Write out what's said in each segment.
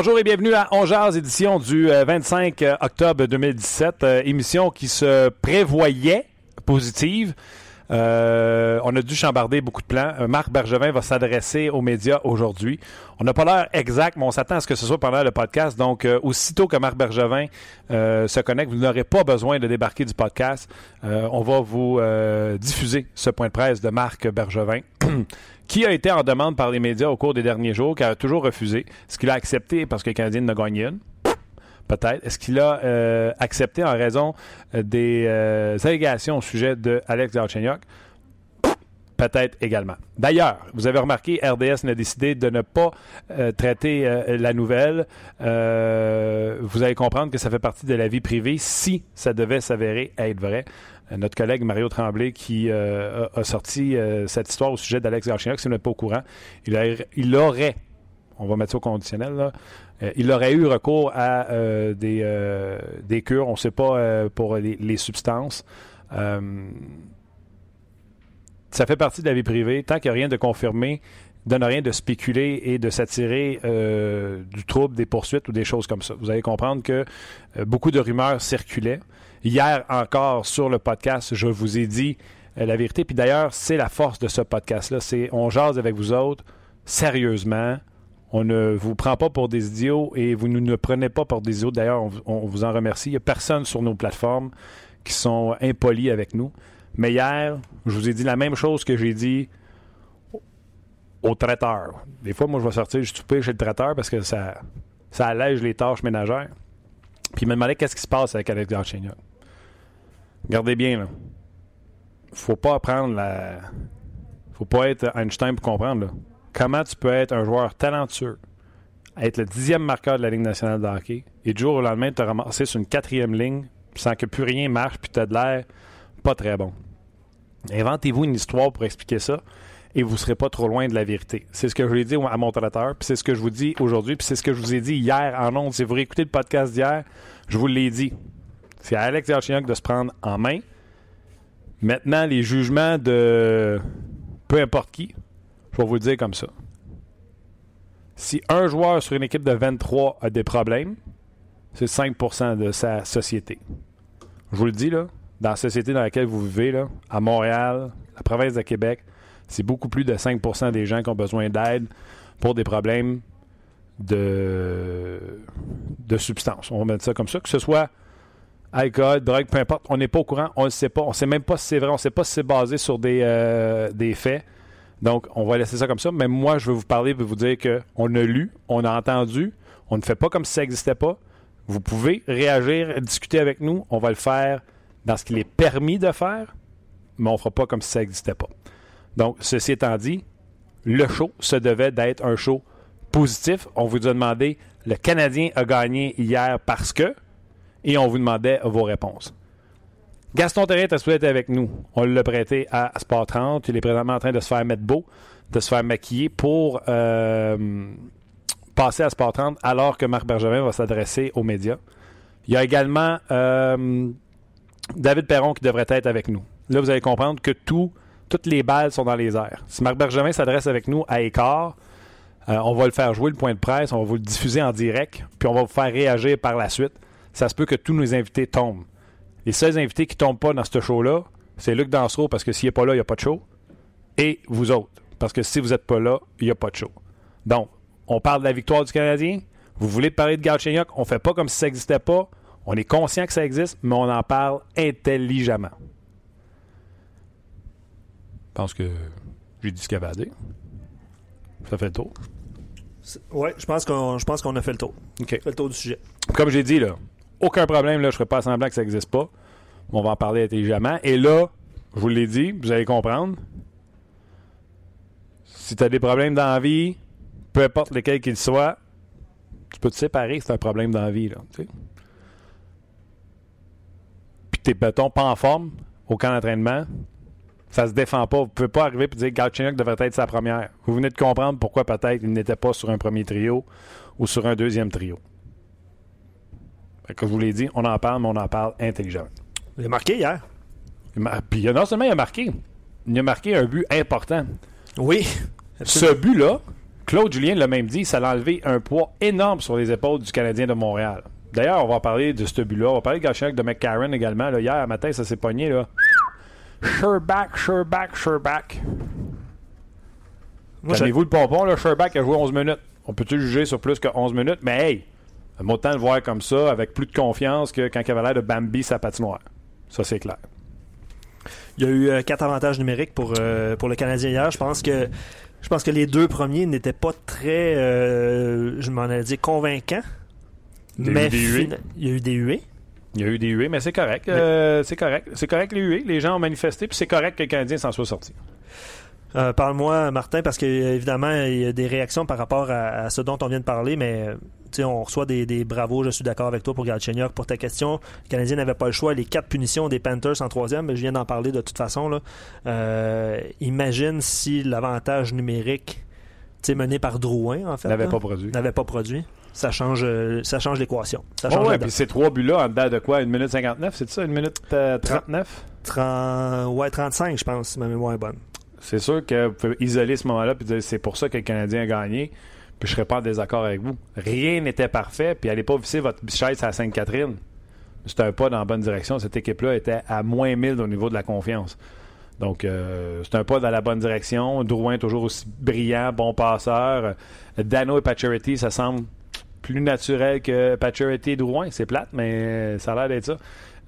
Bonjour et bienvenue à Ongears, édition du 25 euh, octobre 2017, euh, émission qui se prévoyait positive. Euh, on a dû chambarder beaucoup de plans. Marc Bergevin va s'adresser aux médias aujourd'hui. On n'a pas l'heure exacte, mais on s'attend à ce que ce soit pendant le podcast. Donc, aussitôt que Marc Bergevin se connecte, vous n'aurez pas besoin de débarquer du podcast. on va vous diffuser ce point de presse de Marc Bergevin. qui a été en demande par les médias au cours des derniers jours, qui a toujours refusé. Est-ce qu'il a accepté parce que le Canadien n'a gagné une? Peut-être. Est-ce qu'il a euh, accepté en raison euh, des euh, allégations au sujet de Alex Galchenyuk? Peut-être également. D'ailleurs, vous avez remarqué, RDS a décidé de ne pas traiter la nouvelle. vous allez comprendre que ça fait partie de la vie privée si ça devait s'avérer être vrai notre collègue Mario Tremblay qui a, sorti cette histoire au sujet d'Alex Galchenyuk, si vous n'êtes pas au courant, il, aurait, on va mettre ça au conditionnel, là, euh, il aurait eu recours à des, des cures, on ne sait pas pour les, substances. ça fait partie de la vie privée. Tant qu'il n'y a rien de confirmé, donne rien de spéculer et de s'attirer du trouble, des poursuites ou des choses comme ça. Vous allez comprendre que beaucoup de rumeurs circulaient. Hier encore sur le podcast, je vous ai dit euh, la vérité. Puis d'ailleurs, c'est la force de ce podcast-là. C'est on jase avec vous autres sérieusement. On ne vous prend pas pour des idiots et vous ne nous prenez pas pour des idiots. D'ailleurs, on, vous en remercie. Il n'y a personne sur nos plateformes qui sont impolis avec nous. Mais hier, je vous ai dit la même chose que j'ai dit au traiteur. Des fois, moi, je vais sortir je souper chez le traiteur parce que ça, ça allège les tâches ménagères. Puis il me demandait qu'est-ce qui se passe avec Alex. Regardez bien, là. Faut pas apprendre la. Faut pas être Einstein pour comprendre, là. Comment tu peux être un joueur talentueux, être le dixième marqueur de la Ligue nationale de hockey, et du jour au lendemain te ramasser sur une quatrième ligne sans que plus rien marche, puis tu as de l'air pas très bon. Inventez-vous une histoire pour expliquer ça et vous ne serez pas trop loin de la vérité. C'est ce que je lui ai dit à mon traiteur, puis c'est ce que je vous dis aujourd'hui, puis c'est ce que je vous ai dit hier en ondes. Si vous réécoutez le podcast d'hier, je vous l'ai dit. C'est à Alex Galchenyuk de se prendre en main. Maintenant, les jugements de peu importe qui, je vais vous le dire comme ça. Si un joueur sur une équipe de 23 a des problèmes, c'est 5% de sa société. Je vous le dis, là, dans la société dans laquelle vous vivez, là, à Montréal, la province de Québec, c'est beaucoup plus de 5% des gens qui ont besoin d'aide pour des problèmes de, de substance. On va mettre ça comme ça. Que ce soit alcool, drogue, peu importe, on n'est pas au courant, on ne sait pas. On ne sait même pas si c'est vrai, on ne sait pas si c'est basé sur des, euh, des faits. Donc, on va laisser ça comme ça. Mais moi, je vais vous parler et vous dire qu'on a lu, on a entendu, on ne fait pas comme si ça n'existait pas. Vous pouvez réagir, discuter avec nous. On va le faire dans ce qu'il est permis de faire, mais on ne fera pas comme si ça n'existait pas. Donc, ceci étant dit, le show se devait d'être un show positif. On vous a demandé, le Canadien a gagné hier parce que et on vous demandait vos réponses. Gaston Terrien est souhaité avec nous. On l'a prêté à Sport 30. Il est présentement en train de se faire mettre beau, de se faire maquiller pour euh, passer à Sport 30 alors que Marc Bergevin va s'adresser aux médias. Il y a également euh, David Perron qui devrait être avec nous. Là, vous allez comprendre que tout, toutes les balles sont dans les airs. Si Marc Bergevin s'adresse avec nous à Écart, euh, on va le faire jouer le point de presse, on va vous le diffuser en direct, puis on va vous faire réagir par la suite ça se peut que tous nos invités tombent. Les seuls invités qui ne tombent pas dans ce show-là, c'est Luc Dansereau, parce que s'il n'est pas là, il n'y a pas de show. Et vous autres, parce que si vous n'êtes pas là, il n'y a pas de show. Donc, on parle de la victoire du Canadien. Vous voulez parler de Galchenyuk, on ne fait pas comme si ça n'existait pas. On est conscient que ça existe, mais on en parle intelligemment. Je pense que j'ai dit ce qu'il y avait à dire. Ça fait le tour. Oui, je pense qu'on a fait le tour. OK. Fait le tour du sujet. Comme j'ai dit, là, aucun problème, là, je ne ferai pas semblant que ça n'existe pas. On va en parler intelligemment. Et là, je vous l'ai dit, vous allez comprendre. Si tu as des problèmes dans la vie, peu importe lesquels qu'ils soient, tu peux te séparer, c'est un problème dans la vie. Là. Puis t'es, mettons, pas en forme au camp d'entraînement, ça se défend pas. Vous pouvez pas arriver et dire que Galchenyuk devrait être sa première. Vous venez de comprendre pourquoi peut-être il n'était pas sur un premier trio ou sur un deuxième trio. Que je vous l'ai dit, on en parle, mais on en parle intelligemment. Il a marqué hier. Il mar- Puis non seulement il a marqué, il a marqué un but important. Oui. Ce but-là, Claude Julien l'a même dit, ça l'a enlevé un poids énorme sur les épaules du Canadien de Montréal. D'ailleurs, on va parler de ce but-là. On va parler de Galchenyuk, de McCarron également. Là, hier matin, ça s'est pogné. Là. Sherback, Sherback, Sherback. Calmez-vous le pompon, là. Sherback a joué 11 minutes. On peut-tu juger sur plus que 11 minutes? Mais hey, on autant le voir comme ça, avec plus de confiance que quand il avait l'air de Bambi sa patinoire. Ça, c'est clair. Il y a eu euh, quatre avantages numériques pour, euh, pour le Canadien hier. Je pense que je pense que les deux premiers n'étaient pas très, euh, je m'en ai dit, convaincants. Mais des huées. fina- il y a eu des huées. Il y a eu des huées, mais c'est correct. Euh, c'est correct. C'est correct les huées. Les gens ont manifesté, puis c'est correct que le Canadien s'en soit sorti. Euh, Parle-moi, Martin, parce que évidemment, il y a des réactions par rapport à, à ce dont on vient de parler, mais on reçoit des, des bravos, je suis d'accord avec toi pour Galchenyuk. Pour ta question, le Canadien n'avait pas le choix. Les quatre punitions des Panthers en troisième, mais je viens d'en parler de toute façon. Là. Euh, imagine si l'avantage numérique mené par Drouin, en fait, n'avait pas produit. n'avait pas produit. Ça change, ça change l'équation. Ça Oh change ouais, puis ces trois buts-là, en dedans de quoi? 1 minute 59, c'est ça? 1 minute euh, 39? 30 ouais, 35, je pense, si ma mémoire est bonne. C'est sûr que vous pouvez isoler ce moment-là et dire c'est pour ça que le Canadien a gagné. Puis je serais pas en désaccord avec vous. Rien n'était parfait, puis allez pas visser votre chaise à Sainte-Catherine. C'était un pas dans la bonne direction. Cette équipe-là était à moins 1000 au niveau de la confiance. Donc, euh, c'est un pas dans la bonne direction. Drouin, toujours aussi brillant, bon passeur. Dano et Pacioretty, ça semble plus naturel que Pacioretty et Drouin. C'est plate, mais ça a l'air d'être ça.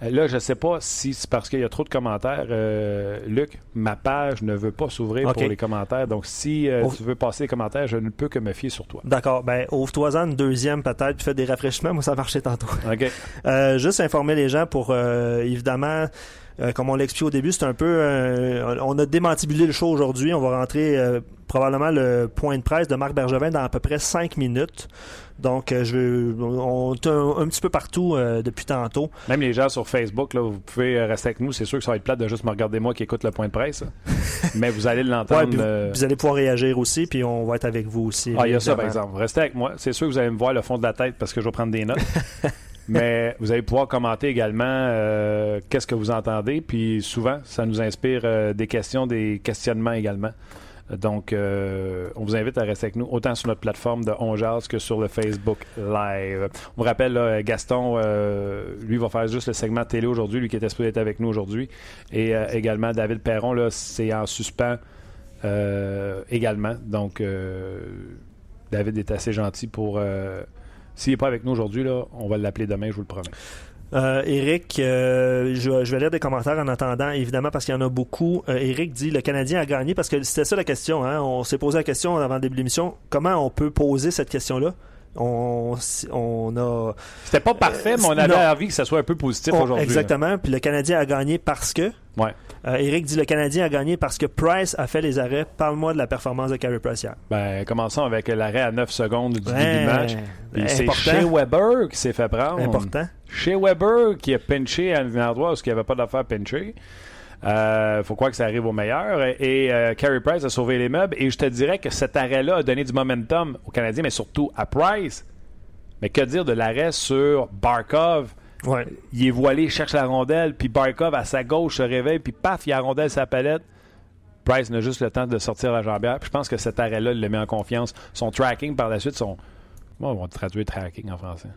Là, je sais pas si c'est parce qu'il y a trop de commentaires. Euh, Luc, ma page ne veut pas s'ouvrir pour les commentaires. Donc, si euh, tu veux passer les commentaires, je ne peux que me fier sur toi. D'accord. Ben, ouvre-toi-en une deuxième peut-être, puis fais des rafraîchissements. Moi, ça marchait tantôt. OK. Euh, juste informer les gens pour, évidemment, comme on l'a expliqué au début, c'est un peu... on a démantibulé le show aujourd'hui. On va rentrer probablement le point de presse de Marc Bergevin dans à peu près cinq minutes. Donc, euh, je on est un, un petit peu partout euh, depuis tantôt. Même les gens sur Facebook, là, vous pouvez euh, rester avec nous. C'est sûr que ça va être plate de juste me regarder moi qui écoute le point de presse. Mais vous allez l'entendre. vous, euh, vous allez pouvoir réagir aussi, puis on va être avec vous aussi. Ah, il y a ça, par exemple. Restez avec moi. C'est sûr que vous allez me voir le fond de la tête parce que je vais prendre des notes. Mais vous allez pouvoir commenter également euh, qu'est-ce que vous entendez. Puis souvent, ça nous inspire des questions, des questionnements également. Donc, euh, on vous invite à rester avec nous, autant sur notre plateforme de On Jase que sur le Facebook Live. On vous rappelle, Gaston, euh, lui, va faire juste le segment télé aujourd'hui, lui qui était supposé être avec nous aujourd'hui. Et euh, également, David Perron, là, c'est en suspens également. Donc, David est assez gentil pour... S'il n'est pas avec nous aujourd'hui, là, on va l'appeler demain, je vous le promets. Euh, Eric, euh, je, je vais lire des commentaires en attendant, évidemment, parce qu'il y en a beaucoup. Euh, Eric dit le Canadien a gagné parce que c'était ça la question. Hein? On s'est posé la question avant le début de l'émission. Comment on peut poser cette question-là? On, on a. C'était pas parfait, mais on avait non. envie que ça soit un peu positif aujourd'hui. exactement. Puis le Canadien a gagné parce que. Ouais. Euh, Eric dit le Canadien a gagné parce que Price a fait les arrêts. Parle-moi de la performance de Carey Price hier. Ben, commençons avec l'arrêt à 9 secondes du Ouais, début du match. Puis C'est chez Weber qui s'est fait prendre. Important. Chez Weber qui a pinché à un endroit où il n'y avait pas d'affaire pincher. Euh, faut croire que ça arrive au meilleur. Et euh, Carey Price a sauvé les meubles. Et je te dirais que cet arrêt-là a donné du momentum aux Canadiens, mais surtout à Price. Mais que dire de l'arrêt sur Barkov? Ouais. Il est voilé, il cherche la rondelle, puis Barkov à sa gauche se réveille, puis paf, il a la rondelle la palette. Price n'a juste le temps de sortir la jambière. Puis je pense que cet arrêt-là, il le met en confiance. Son tracking par la suite, son. Comment on va traduire tracking en français?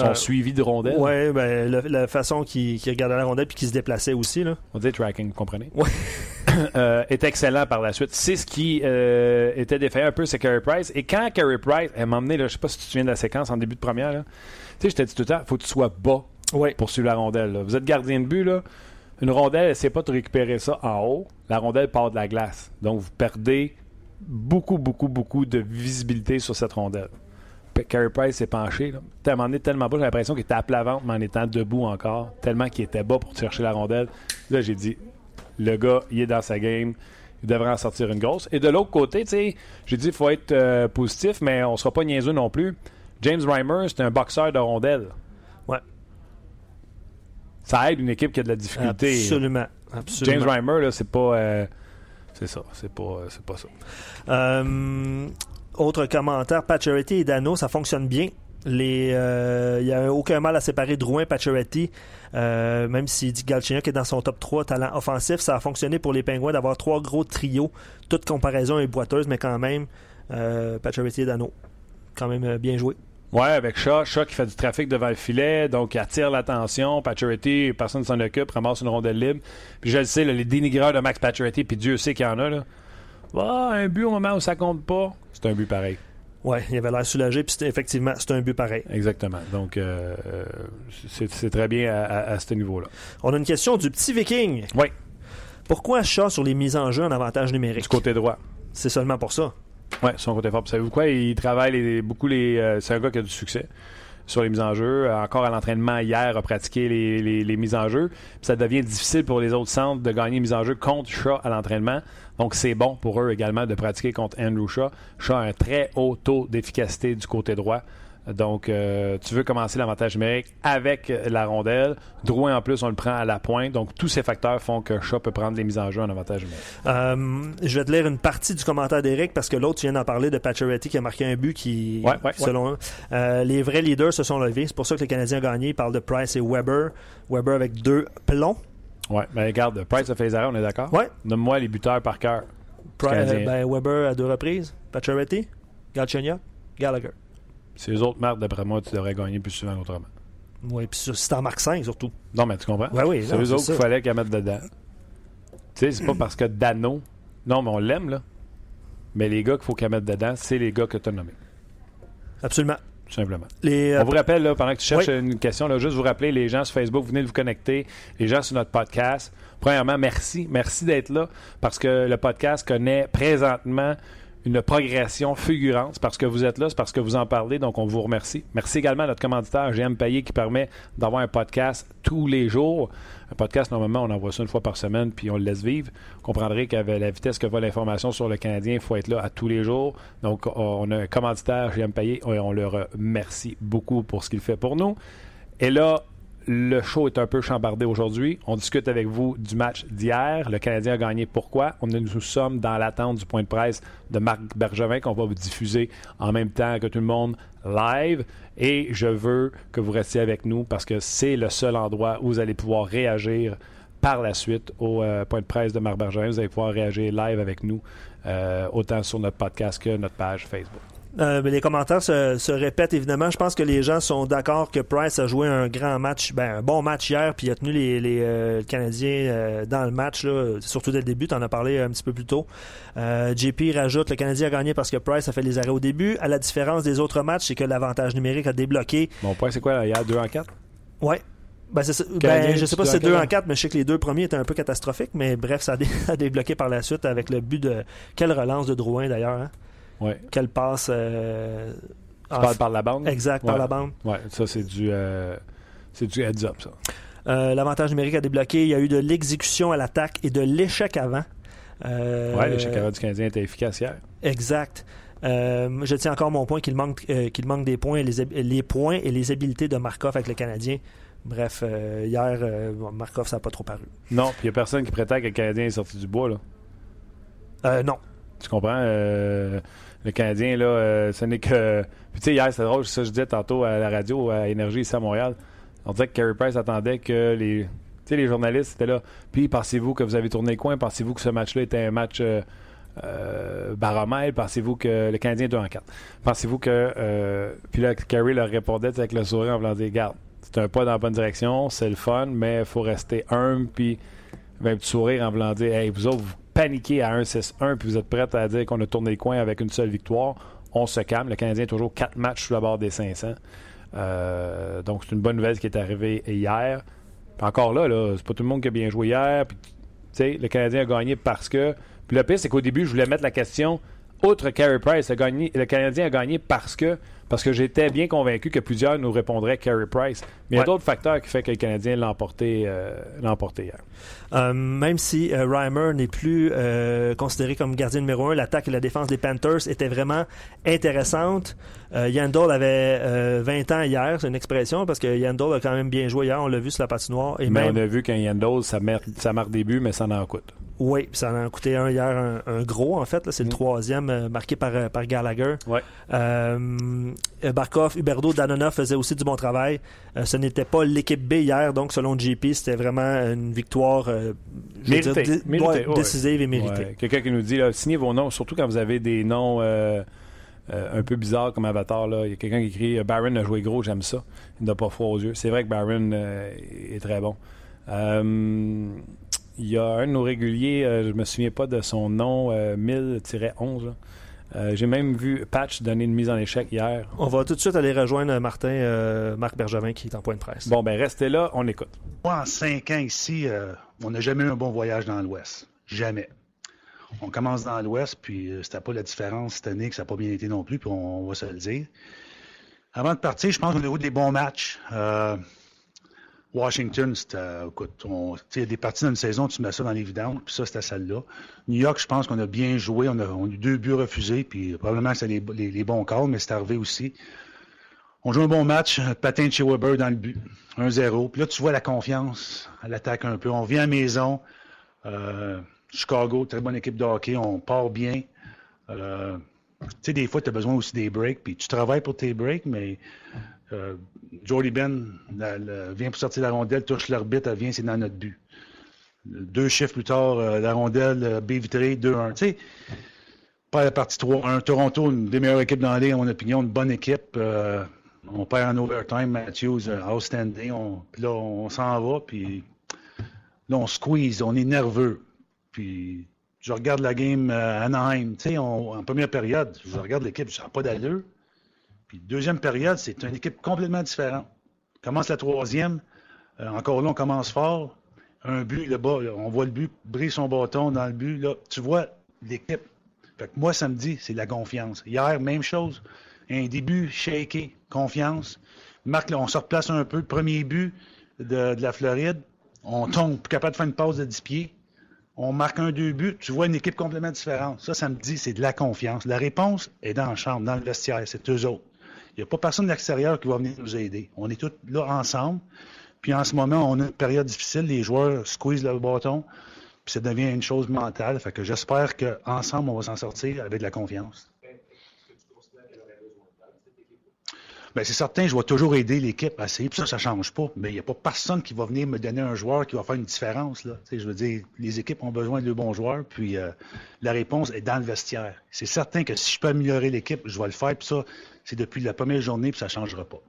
Son Euh, suivi de rondelle. Ouais, ben, le- la façon qu'il qu'il regardait la rondelle puis qu'il se déplaçait aussi. Là. On dit tracking, vous comprenez? Ouais. Euh, est excellent par la suite. C'est ce qui euh, était défaillant un peu, c'est Carey Price. Et quand Carey Price, elle m'a emmené, là, je sais pas si tu te souviens de la séquence en début de première, là. tu sais, je t'ai dit tout le temps, faut que tu sois bas Ouais. pour suivre la rondelle. là. Vous êtes gardien de but, là. Une rondelle, elle sait pas de récupérer ça en haut. La rondelle part de la glace. Donc, vous perdez beaucoup, beaucoup, beaucoup de visibilité sur cette rondelle. Carey Price s'est penché. Là. À un moment donné, tellement bas, j'ai l'impression qu'il était à plat ventre, mais en étant debout encore, tellement qu'il était bas pour chercher la rondelle. Là, j'ai dit, le gars, il est dans sa game. Il devrait en sortir une grosse. Et de l'autre côté, tu sais, j'ai dit, il faut être euh, positif, mais on ne sera pas niaiseux non plus. James Reimer, c'est un boxeur de rondelle. Ouais. Ça aide une équipe qui a de la difficulté. Absolument. Absolument. James Reimer, là, c'est pas. euh, c'est ça. C'est pas, c'est pas ça. Euh, autre commentaire, Pacioretty et Dano, ça fonctionne bien. Euh, il n'y a aucun mal à séparer Drouin et Pacioretty. Euh, même si Galchenyuk est dans son top 3 talent offensif, ça a fonctionné pour les Pingouins d'avoir trois gros trios. Toute comparaison est boiteuse, mais quand même, euh, et Dano, quand même euh, bien joué. Ouais, avec Shaw. Shaw qui fait du trafic devant le filet, donc attire l'attention. Pacioretty, personne ne s'en occupe, ramasse une rondelle libre. Puis je le sais, les dénigreurs de Max Pacioretty, puis Dieu sait qu'il y en a. Là. Ah, un but au moment où ça compte pas, c'est un but pareil. Ouais, il avait l'air soulagé, puis c'était- effectivement, c'est un but pareil. Exactement. Donc, euh, euh, c'est très bien à, à- à ce niveau-là. On a une question du petit Viking. Oui, Pourquoi Shaw sur les mises en jeu en avantage numérique? du côté droit. C'est seulement pour ça. Oui, son côté fort. Savez-vous quoi? Il travaille les- beaucoup les. euh, c'est un gars qui a du succès sur les mises en jeu. Euh, Encore à l'entraînement hier, a pratiqué les, mises en jeu. Ça devient difficile pour les autres centres de gagner les mises en jeu contre Shaw à l'entraînement. Donc c'est bon pour eux également de pratiquer contre Andrew Shaw. Shaw a un très haut taux d'efficacité du côté droit. Donc, euh, tu veux commencer l'avantage numérique avec la rondelle. Drouin, en plus, on le prend à la pointe. Donc, tous ces facteurs font que Shaw peut prendre les mises en jeu en avantage numérique. Euh, je vais te lire une partie du commentaire d'Eric parce que l'autre, tu viens d'en parler de Pacioretty qui a marqué un but qui, Ouais, ouais, selon eux, euh, les vrais leaders se sont levés. C'est pour ça que les Canadiens ont gagné. Ils parlent de Price et Weber. Weber avec deux plombs. Ouais, mais regarde, Price a fait les arrêts, on est d'accord? Ouais. Donne-moi les buteurs par cœur. Pri- Canadien. euh, ben, Weber à deux reprises. Pacioretty, Galchenyuk, Gallagher. C'est les autres marques, d'après moi, tu devrais gagner plus souvent autrement. Oui, puis si t'en marques 5 surtout. Non, mais tu comprends? Ouais, oui, c'est eux c'est autres qu'il fallait qu'elle mette dedans. Tu sais, c'est pas parce que Dano. Non, mais on l'aime, là. Mais les gars qu'il faut qu'elle mette dedans, c'est les gars que tu as nommés. Absolument. Tout simplement. Les, euh, On vous rappelle, là, pendant que tu cherches Oui. une question, là, juste vous rappeler, les gens sur Facebook, venez de vous connecter, les gens sur notre podcast. Premièrement, merci. Merci d'être là parce que le podcast connaît présentement une progression fulgurante. Parce que vous êtes là, c'est parce que vous en parlez, donc on vous remercie. Merci également à notre commanditaire, GM Payé, qui permet d'avoir un podcast tous les jours. Un podcast, normalement, on envoie ça une fois par semaine, puis on le laisse vivre. Vous comprendrez qu'avec la vitesse que va l'information sur le Canadien, il faut être là à tous les jours. Donc, on a un commanditaire, GM Payé, et on le remercie beaucoup pour ce qu'il fait pour nous. Et là, le show est un peu chambardé aujourd'hui. On discute avec vous du match d'hier. Le Canadien a gagné. Pourquoi? Nous sommes dans l'attente du point de presse de Marc Bergevin qu'on va vous diffuser en même temps que tout le monde live. Et je veux que vous restiez avec nous parce que c'est le seul endroit où vous allez pouvoir réagir par la suite au euh, point de presse de Marc Bergevin. Vous allez pouvoir réagir live avec nous, euh, autant sur notre podcast que notre page Facebook. Euh, mais les commentaires se, se répètent évidemment. Je pense que les gens sont d'accord que Price a joué un grand match, ben, un bon match hier, puis il a tenu les, les euh, Canadiens euh, dans le match, là, surtout dès le début. Tu en as parlé un petit peu plus tôt. JP rajoute le Canadien a gagné parce que Price a fait les arrêts au début. À la différence des autres matchs, c'est que l'avantage numérique a débloqué. Mon point, c'est quoi? là, Hier, 2 en 4? Ouais. Ben, ça. Ben, je sais pas si c'est dois 2 en quel- 4, mais je sais que les deux premiers étaient un peu catastrophiques. Mais bref, ça a, dé- ça a débloqué par la suite avec le but de. Quelle relance de Drouin d'ailleurs. Hein? Oui. Quelle passe. euh, Tu en- parles par la bande? Exact, par la bande. Ouais, ça, c'est du, euh, c'est du heads up, ça. Euh, L'avantage numérique a débloqué. Il y a eu de l'exécution à l'attaque et de l'échec avant. Ouais, l'échec avant du Canadien était efficace hier. Exact. Euh, je tiens encore mon point qu'il manque, euh, qu'il manque des points, et les, les points et les habiletés de Markov avec le Canadien. Bref, euh, hier, Markov, ça n'a pas trop paru. Non, puis il n'y a personne qui prétend que le Canadien est sorti du bois, là. Euh, non. Tu comprends? Le Canadien, là, euh, ce n'est que. Puis tu sais, hier, c'est drôle, ça je disais tantôt à la radio, à Énergie ici à Montréal. On disait que Carey Price attendait que les. Tu sais, les journalistes étaient là. Puis pensez-vous que vous avez tourné le coin? Pensez-vous que ce match-là était un match euh, euh, baromètre? Pensez-vous que le Canadien est 2 en 4? Pensez-vous que. Puis là, Carey leur répondait avec le sourire en voulant dire Garde, c'est un pas dans la bonne direction, c'est le fun, mais il faut rester humble. Puis un petit sourire en voulant dire Hey, vous autres, vous paniquez à 1-6-1, puis vous êtes prêts à dire qu'on a tourné le coin avec une seule victoire. On se calme. Le Canadien a toujours 4 matchs sous la barre des 500. Euh, donc, c'est une bonne nouvelle qui est arrivée hier. Encore là, c'est pas tout le monde qui a bien joué hier. Puis, le Canadien a gagné parce que. Puis le pire, c'est qu'au début, je voulais mettre la question outre Carey Price, le, gagné, le Canadien a gagné parce que parce que j'étais bien convaincu que plusieurs nous répondraient Carey Price. Mais il y a d'autres facteurs qui font que le Canadien l'a emporté, euh, hier. Euh, même si euh, Reimer n'est plus considéré comme gardien numéro un, l'attaque et la défense des Panthers étaient vraiment intéressantes. Yandol avait 20 ans hier, c'est une expression, parce que Yandol a quand même bien joué hier, on l'a vu sur la patinoire. Et mais on a vu qu'un Yandol, ça, ça marque des buts, mais ça en coûte. Oui, ça en a coûté un hier, un, gros en fait. C'est le mm. troisième euh, marqué par, euh, par Gallagher. Ouais. Euh, Barkov, Huberdo, Danona faisaient aussi du bon travail. ce n'était pas l'équipe B hier, donc selon JP, c'était vraiment une victoire méritée, décisive et méritée. Quelqu'un qui nous dit, là, signez vos noms, surtout quand vous avez des noms un peu bizarres comme Avatar. Là. Il y a quelqu'un qui écrit Baron a joué gros, j'aime ça. Il n'a pas froid aux yeux. C'est vrai que Baron est très bon. Il y a un de nos réguliers, euh, je ne me souviens pas de son nom, 1000-11. Euh, euh, j'ai même vu Patch donner une mise en échec hier. On va tout de suite aller rejoindre Martin, Marc Bergevin qui est en point de presse. Bon, ben restez là, on écoute. Moi, en cinq ans ici, on n'a jamais eu un bon voyage dans l'Ouest. Jamais. On commence dans l'Ouest, puis c'était pas la différence cette année, que ça n'a pas bien été non plus, puis on, va se le dire. Avant de partir, je pense qu'on a eu des bons matchs. Washington, c'était, écoute, il y a des parties dans une saison, tu mets ça dans l'évidence, puis ça, c'était celle-là. New York, je pense qu'on a bien joué, on a, eu deux buts refusés, puis probablement que c'était les, bons calls, mais c'est arrivé aussi. On joue un bon match, patin de chez Weber dans le but, 1-0. Puis là, tu vois la confiance à l'attaque un peu. On vient à maison, euh, Chicago, très bonne équipe de hockey, on part bien. Euh, tu sais, des fois, tu as besoin aussi des breaks, puis tu travailles pour tes breaks, mais euh, Ben vient pour sortir la rondelle, touche l'arbitre, elle vient, c'est dans notre but. Deux chiffres plus tard, euh, la rondelle, euh, B vitré, 2-1. Tu sais, pas la partie 3-1. Toronto, une des meilleures équipes dans la à mon opinion, une bonne équipe. on perd en overtime, Matthews, outstanding. puis là, on s'en va, puis là, on squeeze, on est nerveux. Puis je regarde la game à Anaheim, tu sais, en première période, je regarde l'équipe, je n'ai pas d'allure. Puis deuxième période, c'est une équipe complètement différente. commence la troisième. Euh, encore là, on commence fort. Un but, le bas, on voit le but, brise son bâton dans le but. Là, tu vois l'équipe. Fait que moi, ça me dit, c'est la confiance. Hier, même chose. Un début shaké, confiance. Marc, là, on se replace un peu. Premier but de, la Floride. On tombe, capable de faire une pause de 10 pieds. On marque un deux buts. Tu vois une équipe complètement différente. Ça, ça me dit, c'est de la confiance. La réponse est dans la chambre, dans le vestiaire. C'est eux autres. Il n'y a pas personne de l'extérieur qui va venir nous aider. On est tous là ensemble. Puis en ce moment, on a une période difficile. Les joueurs squeezent le bâton. Puis ça devient une chose mentale. Fait que j'espère qu'ensemble, on va s'en sortir avec de la confiance. Bien, c'est certain, je vais toujours aider l'équipe à essayer, puis ça, ça ne change pas. Mais il n'y a pas personne qui va venir me donner un joueur qui va faire une différence. Là. je veux dire, les équipes ont besoin de bons joueurs, puis euh, la réponse est dans le vestiaire. C'est certain que si je peux améliorer l'équipe, je vais le faire, puis ça, c'est depuis la première journée, puis ça ne changera pas.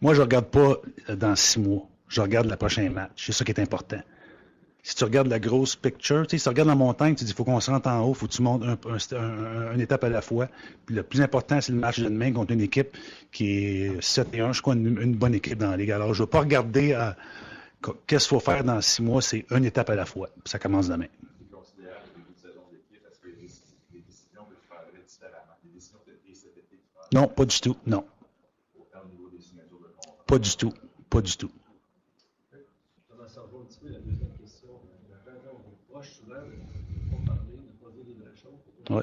Moi, je ne regarde pas dans six mois. Je regarde le prochain match. C'est ça qui est important si tu regardes la grosse picture, si tu regardes la montagne, tu dis, faut qu'on se rentre en haut, il faut que tu montes un, une étape à la fois. Puis le plus important, c'est le match de demain contre une équipe qui est 7 et 1, je crois, une, bonne équipe dans la Ligue. Alors, je ne veux pas regarder à, qu'est-ce qu'il faut faire dans six mois, c'est une étape à la fois. ça commence demain. Non, pas du tout, non. Pas du tout, pas du tout. Oui.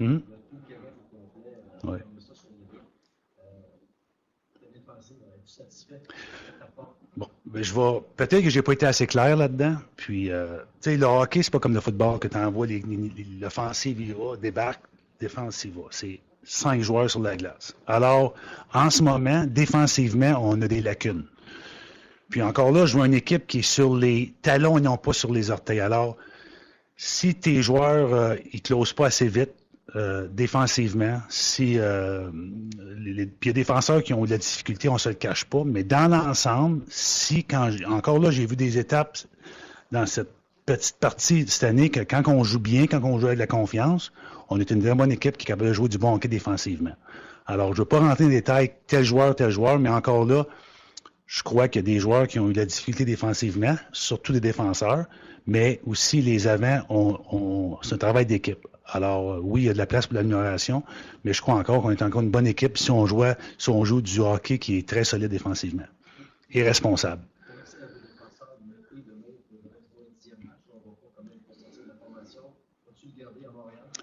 Mmh. Oui. Bon, ben je vais. Peut-être que j'ai pas été assez clair là-dedans. Puis, euh, tu sais, le hockey, c'est pas comme le football que tu envoies l'offensive, il va, débarque, défensive va. C'est cinq joueurs sur la glace. Alors, en ce moment, défensivement, on a des lacunes. Puis encore là, je vois une équipe qui est sur les talons et non pas sur les orteils. Alors, si tes joueurs euh, ils closent pas assez vite euh, défensivement, si euh, les, puis y a des défenseurs qui ont de la difficulté, on se le cache pas, mais dans l'ensemble, si quand encore là, j'ai vu des étapes dans cette petite partie cette année que quand on joue bien, quand on joue avec la confiance, on est une très bonne équipe qui est capable de jouer du bon hockey défensivement. Alors, je ne veux pas rentrer dans les détails, tel joueur, tel joueur, mais encore là, je crois qu'il y a des joueurs qui ont eu de la difficulté défensivement, surtout des défenseurs, mais aussi les avants, c'est un travail d'équipe. Alors, oui, il y a de la place pour l'amélioration, mais je crois encore qu'on est encore une bonne équipe si on, joue, si on joue du hockey qui est très solide défensivement et responsable.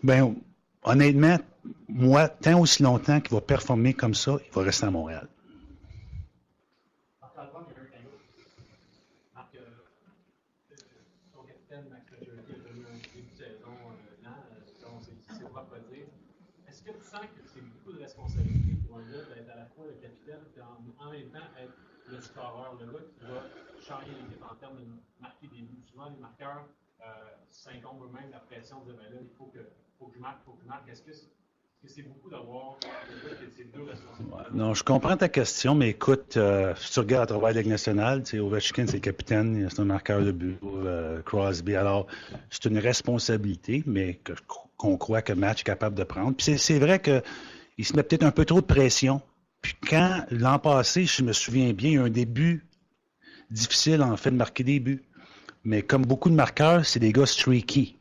Ben, honnêtement, moi, tant aussi longtemps qu'il va performer comme ça, il va rester à Montréal. Est-ce que tu sens que c'est beaucoup de responsabilité pour un gars d'être à la fois le capitaine et en, même temps être le scoreur, le gars qui en termes de marquer des buts? Souvent, les marqueurs euh, s'incombent eux-mêmes la pression de ben il faut que, faut que je marque, il faut que je marque. Est-ce que c'est beaucoup d'avoir Non, je comprends ta question, mais écoute, euh, si tu regardes à travers la Ligue nationale, Ovechkin, c'est le capitaine, c'est un marqueur de but, euh, Crosby. Alors, c'est une responsabilité, mais qu'on croit que match est capable de prendre. Puis c'est vrai qu'il se met peut-être un peu trop de pression. Puis quand, l'an passé, je me souviens bien, il y a un début difficile, en fait, de marquer des buts. Mais comme beaucoup de marqueurs, c'est des gars streaky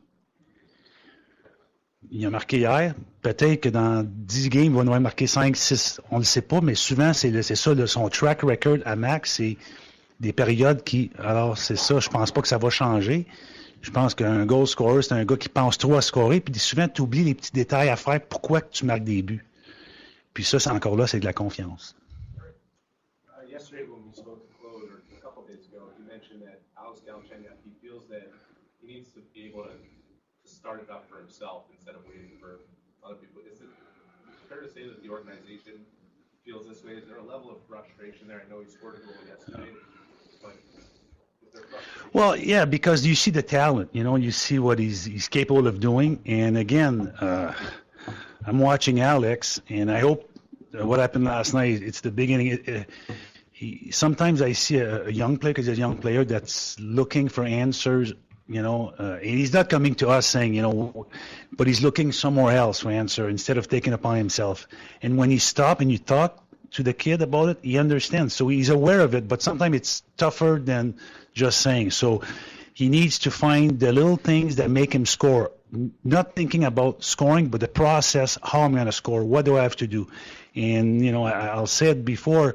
il a marqué hier. Peut-être que dans 10 games, il va nous avoir marqué 5, 6. On ne le sait pas, mais souvent, c'est ça, le, son track record à max, c'est des périodes qui. Alors, c'est ça, je pense pas que ça va changer. Je pense qu'un goal scorer, c'est un gars qui pense trop à scorer, puis souvent, tu oublies les petits détails à faire, pourquoi tu marques des buts. Puis ça, c'est encore là, c'est de la confiance. Start it up for himself instead of waiting for other people. Is it fair to say that the organization feels this way? Is there a level of frustration there? I know he scored a goal yesterday, but well, yeah, because you see the talent, you know, you see what he's he's capable of doing, and again, uh, I'm watching Alex, and I hope what happened last night. It's the beginning. Uh, he, sometimes I see a, a young player, because a young player that's looking for answers you know, uh, he's not coming to us saying, you know, but he's looking somewhere else for answer instead of taking upon himself. And when you stop and you talk to the kid about it, he understands. So he's aware of it, but sometimes it's tougher than just saying. So he needs to find the little things that make him score. Not thinking about scoring, but the process, how am I'm going to score, what do I have to do? And, you know, I, I'll say it before,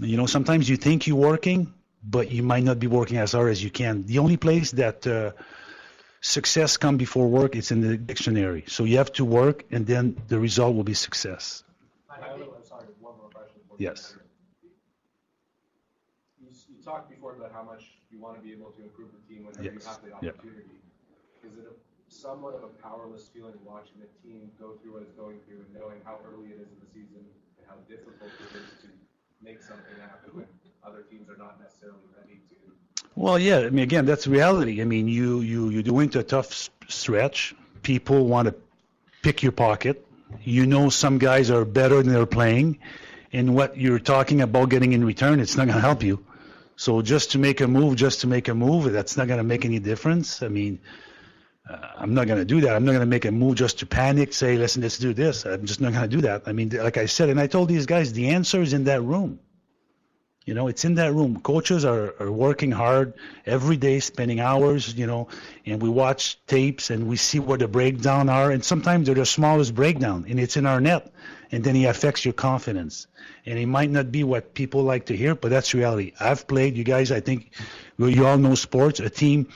you know, sometimes you think you're working, but you might not be working as hard as you can. The only place that uh, success comes before work is in the dictionary. So you have to work, and then the result will be success. Yes. You, you, talked before about how much you want to be able to improve the team whenever yes. you have the opportunity. Is it a, somewhat of a powerless feeling watching the team go through what it's going through and knowing how early it is in the season and how difficult it is to make something happen? other teams are not necessarily ready to. Well, yeah. I mean, again, that's reality. I mean, you you you go into a tough stretch. People want to pick your pocket. You know, some guys are better than they're playing, and what you're talking about getting in return, it's not going to help you. So just to make a move, just to make a move, that's not going to make any difference. I mean, uh, I'm not going to do that. I'm not going to make a move just to panic, say, listen, let's do this. I'm just not going to do that. I mean, like I said, and I told these guys, the answer is in that room. You know, it's in that room. Coaches are, are working hard every day, spending hours, you know, and we watch tapes and we see where the breakdown are. And sometimes they're the smallest breakdown and it's in our net. And then it affects your confidence. And it might not be what people like to hear, but that's reality. I've played, you guys, I think you all know sports, a team,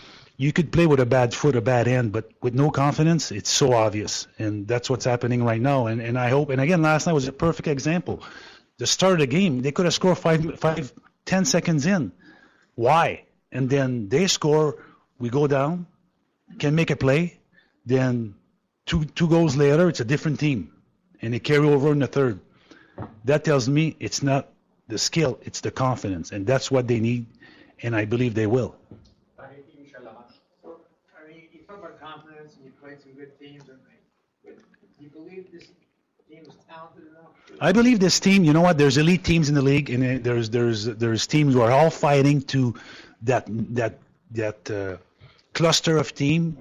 you could play with a bad foot, a bad hand, but with no confidence, it's so obvious. And that's what's happening right now. And, and I hope, and again, last night was a perfect example the start of the game, they could have scored five, five, ten seconds in. Why? And then they score, we go down, can make a play, then two two goals later, it's a different team, and they carry over in the third. That tells me it's not the skill, it's the confidence, and that's what they need, and I believe they will. I mean, you talk about confidence, and you played some good teams, and do you believe this I believe this team. You know what? There's elite teams in the league, and there's there's there's teams who are all fighting to that that that uh, cluster of team.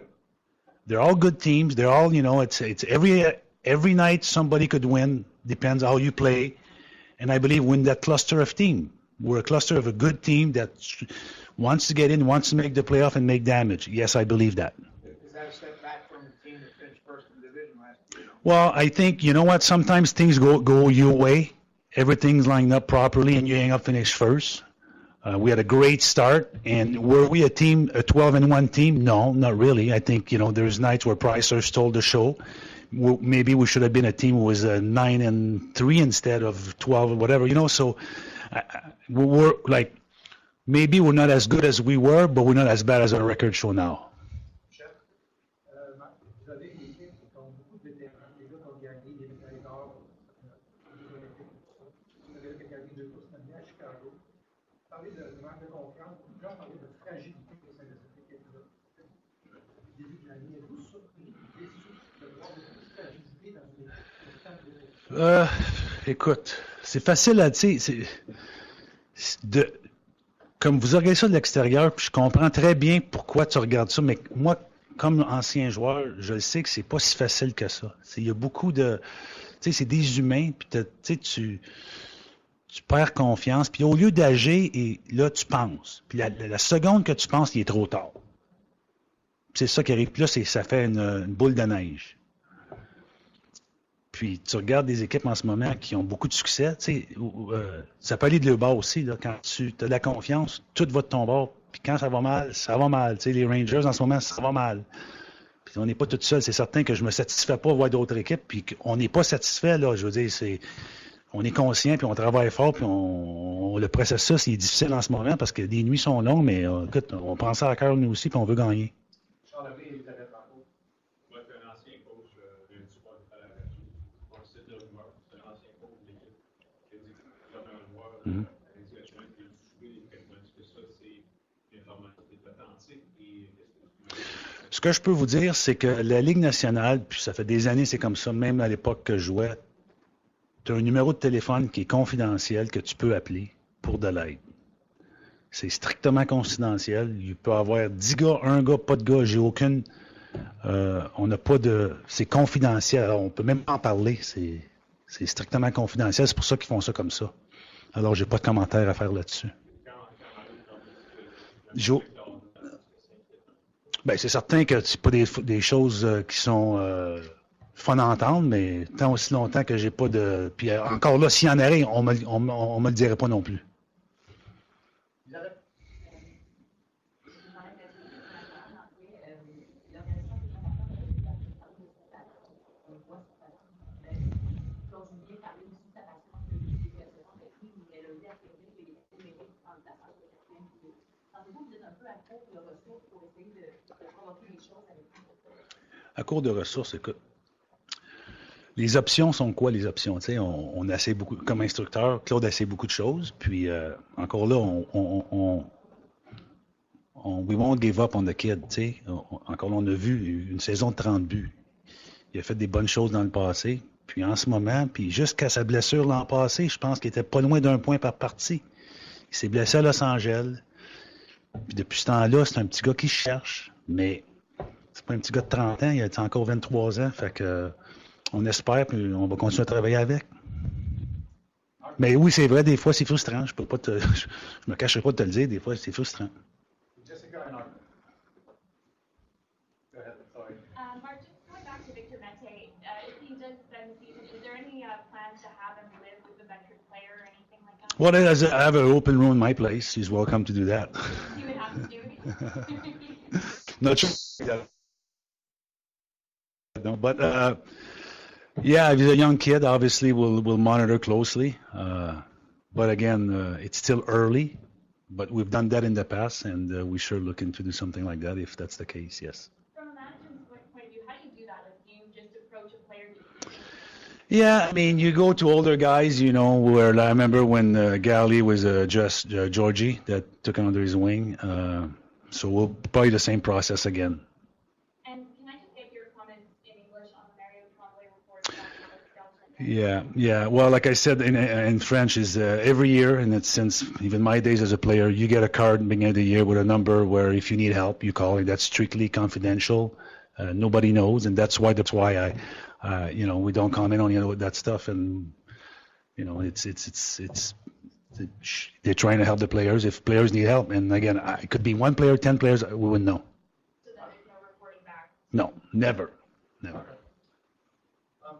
They're all good teams. They're all, you know, it's it's every every night somebody could win. Depends how you play, and I believe win that cluster of team. We're a cluster of a good team that wants to get in, wants to make the playoff and make damage. Yes, I believe that. Is that a step back from the team that finished first in the division last year? Well, I think you know what. Sometimes things go go your way. Everything's lined up properly, and you hang up finish first. Uh, we had a great start, and were we a team, a 12 and one team? No, not really. I think you know there's nights where Pricer stole the show. Maybe we should have been a team who was a nine and three instead of 12 or whatever. You know, so uh, we're like maybe we're not as good as we were, but we're not as bad as our record show now. Euh, écoute, c'est facile à dire. comme vous regardez ça de l'extérieur, puis je comprends très bien pourquoi tu regardes ça, mais moi, comme ancien joueur, je le sais que c'est pas si facile que ça. Il y a beaucoup de. C'est des humains, puis tu tu. Perds confiance, puis au lieu d'agir, et là, tu penses. Puis la, seconde que tu penses, il est trop tard. C'est ça qui arrive. Puis là, ça fait une boule de neige. Puis tu regardes des équipes en ce moment qui ont beaucoup de succès, tu sais, euh, ça peut aller de le bas aussi, là, quand tu as de la confiance, tout va de ton bord. Puis quand ça va mal, ça va mal. Tu sais, les Rangers en ce moment, ça va mal. Puis on n'est pas tout seul. C'est certain que je me satisfais pas de voir d'autres équipes, puis qu'on n'est pas satisfait, là. Je veux dire, c'est. On est conscient, puis on travaille fort, puis on, on- le processus est difficile en ce moment parce que les nuits sont longues, mais euh, écoute, on prend ça à cœur nous aussi, puis on veut gagner Abbé et Elisabeth Rampeau. Moi, c'est un ancien coach euh, d'un support de la radio. On site de rumeur. C'est un ancien coach de l'équipe. Il a dit que comme un joueur, Mhm. avec le chemin qui a joué, quelqu'un dit que ça, c'est une information qui est authentique. Et qu'est-ce que tu Ce que je peux vous dire, c'est que la Ligue nationale, puis ça fait des années, c'est comme ça, même à l'époque que je jouais, tu as un numéro de téléphone qui est confidentiel que tu peux appeler pour de l'aide. C'est strictement confidentiel. Il peut y avoir 10 gars, un gars, pas de gars, j'ai aucune. euh, on n'a pas de. C'est confidentiel. Alors, on peut même pas en parler. C'est strictement confidentiel. C'est pour ça qu'ils font ça comme ça. Alors, j'ai pas de commentaire à faire là-dessus. Jo- ben, c'est certain que c'est pas des, des choses euh, qui sont euh, fun à entendre, mais tant aussi longtemps que j'ai pas de. Puis euh, encore là, s'il y en avait, on me, on, on me le dirait pas non plus. À court de ressources, écoute. Les options sont quoi, les options? Tu sais, on, on essaie beaucoup, comme instructeur, Claude essaie beaucoup de choses. Puis euh, encore là, on, on, on, on- we won't give up on the kid. Tu sais. On- encore là, on a vu une saison de 30 buts. Il a fait des bonnes choses dans le passé. Puis en ce moment, puis jusqu'à sa blessure l'an passé, je pense qu'il était pas loin d'un point par partie. Il s'est blessé à Los Angeles. Puis depuis ce temps-là, c'est un petit gars qui cherche, mais c'est pas un petit gars de 30 ans, il a encore 23 ans. Fait que euh, on espère, puis on va continuer à travailler avec. Mais oui, c'est vrai, des fois, c'est frustrant. Je peux pas te, je me cacherai pas de te le dire, des fois, c'est frustrant. Well, I have an open room in my place. He's welcome to do that. He would have to do it. Not sure. No, but uh, yeah, if he's a young kid, obviously we'll we'll monitor closely. Uh, but again, uh, it's still early. But we've done that in the past, and uh, we sure looking to do something like that if that's the case. Yes. From a management's point of view, how do you do that? Do you just approach a player Yeah, I mean, you go to older guys, you know, where I remember when uh, Gally was uh, just uh, Georgie that took him under his wing. So we'll probably the same process again. And can I just get your comments in English on the Mario Conway report about Alex Delson? Yeah, yeah. Well, like I said in, in French, is uh, every year, and it's since even my days as a player, you get a card beginning of the year with a number where if you need help, you call it. That's strictly confidential. Uh, nobody knows, and that's why that's why I, uh, you know, we don't comment on you know that stuff, and you know, it's it's it's it's. They're trying to help the players. If players need help, and again, it could be one player, ten players, we wouldn't know. So that no reporting back. No, never, never. Um,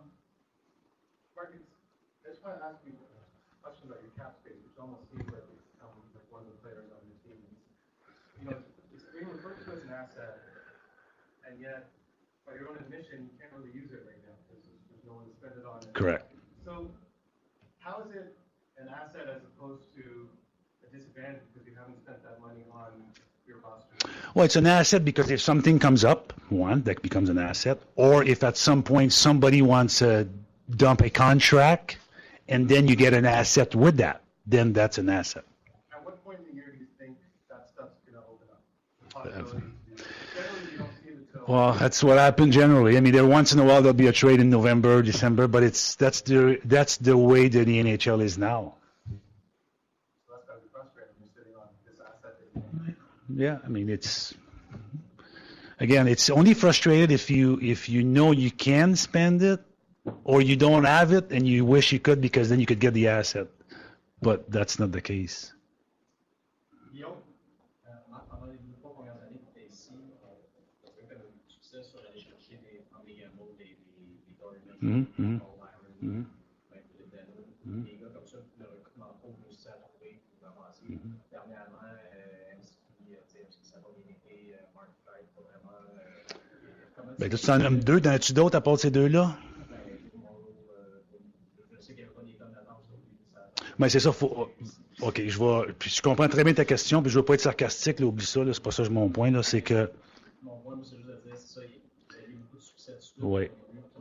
Marcus, I just want to ask you a question about your cap space, which almost seems like it's become like one of the players on your team. You know, it's being referred to as an asset, and yet, by your own admission, you can't really use it right now because there's no one to spend it on. Correct. So, how is it an asset as opposed to a disadvantage because you haven't spent that money on your roster? Well, it's an asset because if something comes up, one, that becomes an asset. Or if at some point somebody wants to dump a contract and then you get an asset with that, then that's an asset. At what point in the year do you think that stuff's going to open up? Well, that's what happened generally. I mean, there once in a while there'll be a trade in November, December, but it's that's the that's the way that the NHL is now. Yeah, I mean it's again, it's only frustrated if you if you know you can spend it or you don't have it and you wish you could because then you could get the asset. But that's not the case. Ben, des gars comme ça, le recrutement pas aussi à trouver pour avancer. Dernièrement, euh, MC, tu sais, MC, ça va bien été, Mark Wright, pas vraiment. euh, comment Ben, tu tu en nommes deux, t'en as-tu d'autres à part ces deux-là? ben. Mais c'est ça, faut. OK, je vais. Puis je comprends très bien ta question, puis je veux pas être sarcastique, là, oublie ça, là, c'est pas ça mon point, là, c'est que. Mon point, c'est juste de dire, c'est ça, il y a eu beaucoup de succès dessus. Oui.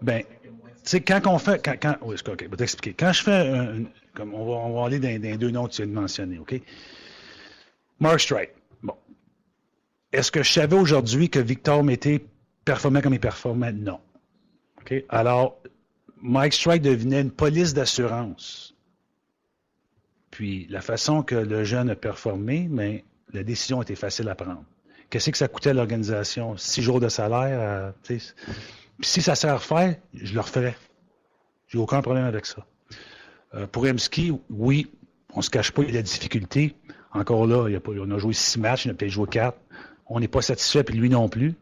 Ben, tu sais, quand on fait. Quand, quand, oui, c'est OK, je vais t'expliquer. Quand je fais un. Comme on va, on va aller dans, dans les deux noms que tu viens de mentionner, OK? Mark Strike. Bon. Est-ce que je savais aujourd'hui que Victor Mété performait comme il performait? Non. OK? Alors, Mike Strike devenait une police d'assurance. Puis, la façon que le jeune a performé, mais la décision était facile à prendre. Qu'est-ce que ça coûtait à l'organisation? Six jours de salaire? euh, si ça sert à refaire, je le referais. J'ai aucun problème avec ça. Euh, pour Emski, oui, on se cache pas, il y a de la difficulté. Encore là, on a joué six matchs, il a peut-être joué quatre. On n'est pas satisfait, puis lui non plus.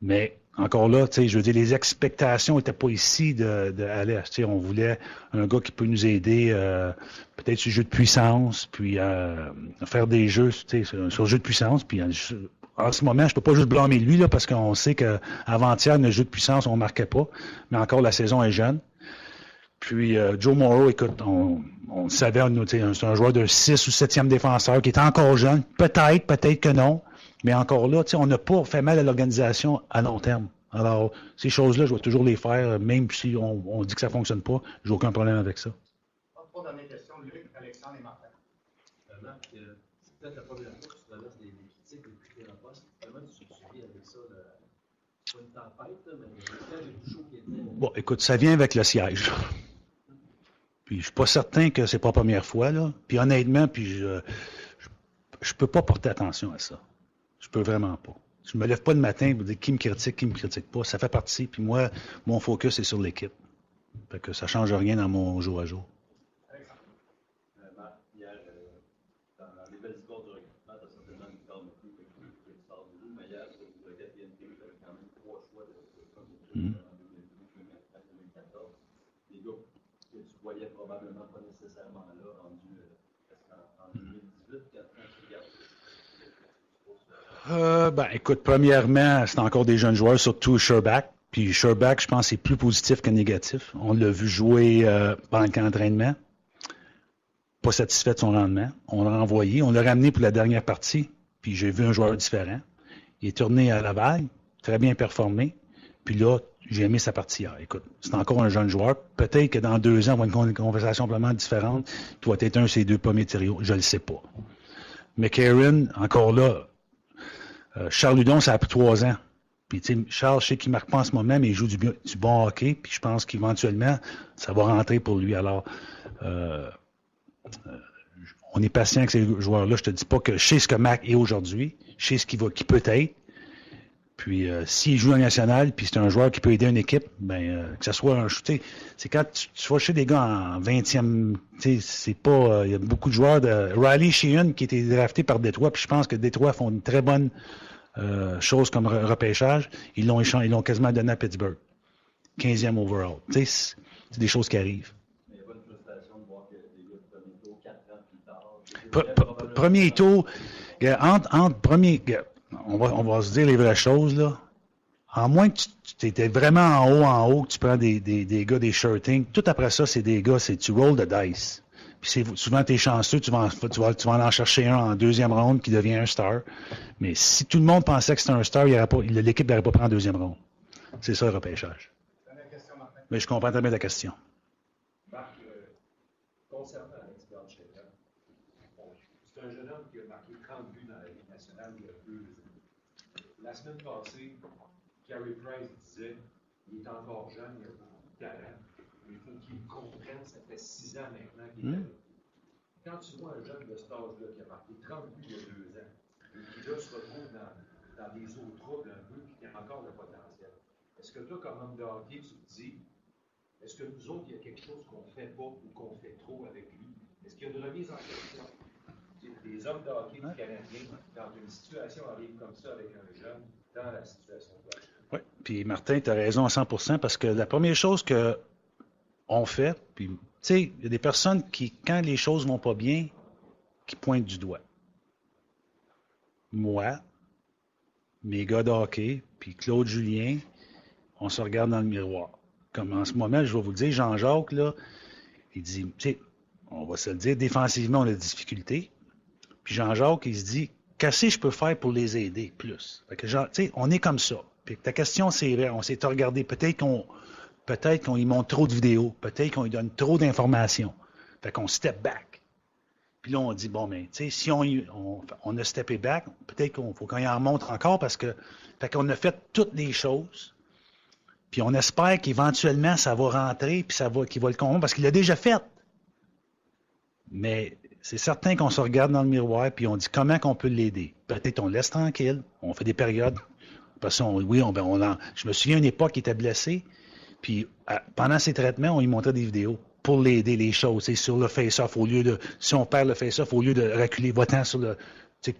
Mais encore là, je veux dire, les expectations n'étaient pas ici de, de on voulait un gars qui peut nous aider, euh, peut-être sur le jeu de puissance, puis euh, faire des jeux, sur, le jeu de puissance, puis en ce moment, je peux pas juste blâmer lui, là, parce qu'on sait qu'avant-hier, le jeu de puissance, on marquait pas. Mais encore, la saison est jeune. Puis euh, Joe Morrow, écoute, on, on le savait, c'est un joueur de 6 ou 7e défenseur qui est encore jeune. Peut-être, peut-être que non. Mais encore là, on n'a pas fait mal à l'organisation à long terme. Alors, ces choses-là, je vais toujours les faire, même si on, on dit que ça fonctionne pas. J'ai aucun problème avec ça. Euh, euh, que tu traverses des, des critiques depuis que tu es en poste. Comment tu, tu vis avec ça? Là? C'est pas Bon, écoute, ça vient avec le siège. Puis je suis pas certain que c'est pas la première fois, là. Puis honnêtement, puis je, je, je peux pas porter attention à ça. Je peux vraiment pas. Je me lève pas le matin pour dire qui me critique, qui me critique pas. Ça fait partie. Puis moi, mon focus est sur l'équipe. Fait que ça change rien dans mon jour à jour. Euh, Marc, hier, euh, dans, dans les belles histoires de recrutement, tu as certainement une carte de plus que que tu sors du lot, mais hier, sur le quatrième team, tu avais quand même trois choix de de premier tour Mhm. en 2012, 2013, 2014. Des gars que tu voyais probablement pas nécessairement là, rendus euh, en, en 2018, quand quand tu regardes ça. Euh, ben, écoute, premièrement, c'est encore des jeunes joueurs, surtout Sherback. Puis Sherback, je pense, c'est plus positif que négatif. On l'a vu jouer euh, pendant le camp d'entraînement. Pas satisfait de son rendement. On l'a envoyé. On l'a ramené pour la dernière partie. Puis j'ai vu un joueur différent. Il est tourné à Laval, très bien performé. Puis là, j'ai aimé sa partie hier. Écoute, c'est encore un jeune joueur. Peut-être que dans deux ans, on va avoir une con- conversation complètement différente. Tu vas être un de ses deux premiers trios. Je ne le sais pas. Mais Karen, encore là, euh, Charles Ludon, ça a pris trois ans. Puis, tu sais, Charles, je sais qu'il ne marque pas en ce moment, mais il joue du, bon hockey. Puis, je pense qu'éventuellement, ça va rentrer pour lui. Alors, euh, euh, on est patient avec ces joueurs-là. Je te dis pas que je sais ce que Mac est aujourd'hui. Je sais ce qu'il qui peut être. Puis, euh, s'il joue en national, puis c'est un joueur qui peut aider une équipe, ben, euh, que ce soit un. C'est quand tu, tu, vas chez des gars en 20e, tu sais, c'est pas, euh, il y a beaucoup de joueurs de, Riley Sheehan qui était drafté par Détroit, puis je pense que Détroit font une très bonne euh, chose comme repêchage. Ils l'ont ils l'ont quasiment donné à Pittsburgh. 15e overall. Tu sais, c'est des choses qui arrivent. Mais il n'y a pas une frustration de voir que des gars de premier tour, 4 ans plus tard. Pre- pre- premier tour, gars, entre, entre premier, on va, on va se dire les vraies choses, là. En moins que tu étais vraiment en haut, en haut, que tu prends des, des, des gars, des shirtings, tout après ça, c'est des gars, c'est tu rolls the dice. Puis c'est souvent t'es chanceux, tu vas, en, tu, vas, tu vas en chercher un en deuxième ronde qui devient un star. Mais si tout le monde pensait que c'était un star, l'équipe n'aurait pas pris en deuxième ronde. C'est ça le repêchage. Mais je comprends très bien la question. Marc, euh, concernant Alex Galchenyuk, bon, c'est un jeune homme qui a marqué 30 buts dans la Ligue nationale il y a deux ans. La semaine passée, Carey Price disait il est encore jeune, il a beaucoup de talent, mais il faut qu'il comprenne, ça fait six ans maintenant qu'il est là. Quand tu vois un jeune de cet âge-là qui a marqué 30 buts il y a deux ans, et qui là se retrouve dans, dans des eaux troubles un peu, puis qui a encore le potentiel, est-ce que toi, comme homme de hockey, tu te dis est-ce que nous autres, il y a quelque chose qu'on ne fait pas ou qu'on fait trop avec lui? Est-ce qu'il y a une remise en question? Des hommes de hockey du Canadien, dans une situation arrive comme ça avec un jeune, Oui, puis Martin, tu as raison à 100% parce que la première chose que on fait, puis tu sais, il y a des personnes qui, quand les choses vont pas bien, qui pointent du doigt. Moi, mes gars de hockey, puis Claude Julien, on se regarde dans le miroir. Comme en ce moment, je vais vous le dire, Jean-Jacques, là, il dit, tu sais, on va se le dire, défensivement, on a des difficultés. Puis Jean-Jacques, il se dit, qu'est-ce que je peux faire pour les aider plus? Fait que, genre, on est comme ça. Puis ta question, c'est vrai, on s'est regardé. Peut-être qu'on peut-être qu'on y montre trop de vidéos, peut-être qu'on lui donne trop d'informations. Fait qu'on step back. Puis là, on dit, bon, mais, tu sais, si on, on, on a steppé back, peut-être qu'on faut qu'on y en montre encore parce que, fait qu'on a fait toutes les choses. Puis on espère qu'éventuellement, ça va rentrer, puis ça va, qu'il va le convaincre, parce qu'il l'a déjà fait. Mais c'est certain qu'on se regarde dans le miroir, puis on dit comment qu'on peut l'aider. Peut-être on laisse tranquille, on fait des périodes. Parce oui, on, ben, on je me souviens une époque, il était blessé, puis à- pendant ses traitements, on lui montrait des vidéos pour l'aider, les choses. C'est sur le face-off, au lieu de, si on perd le face-off, au lieu de reculer, va-t'en sur le,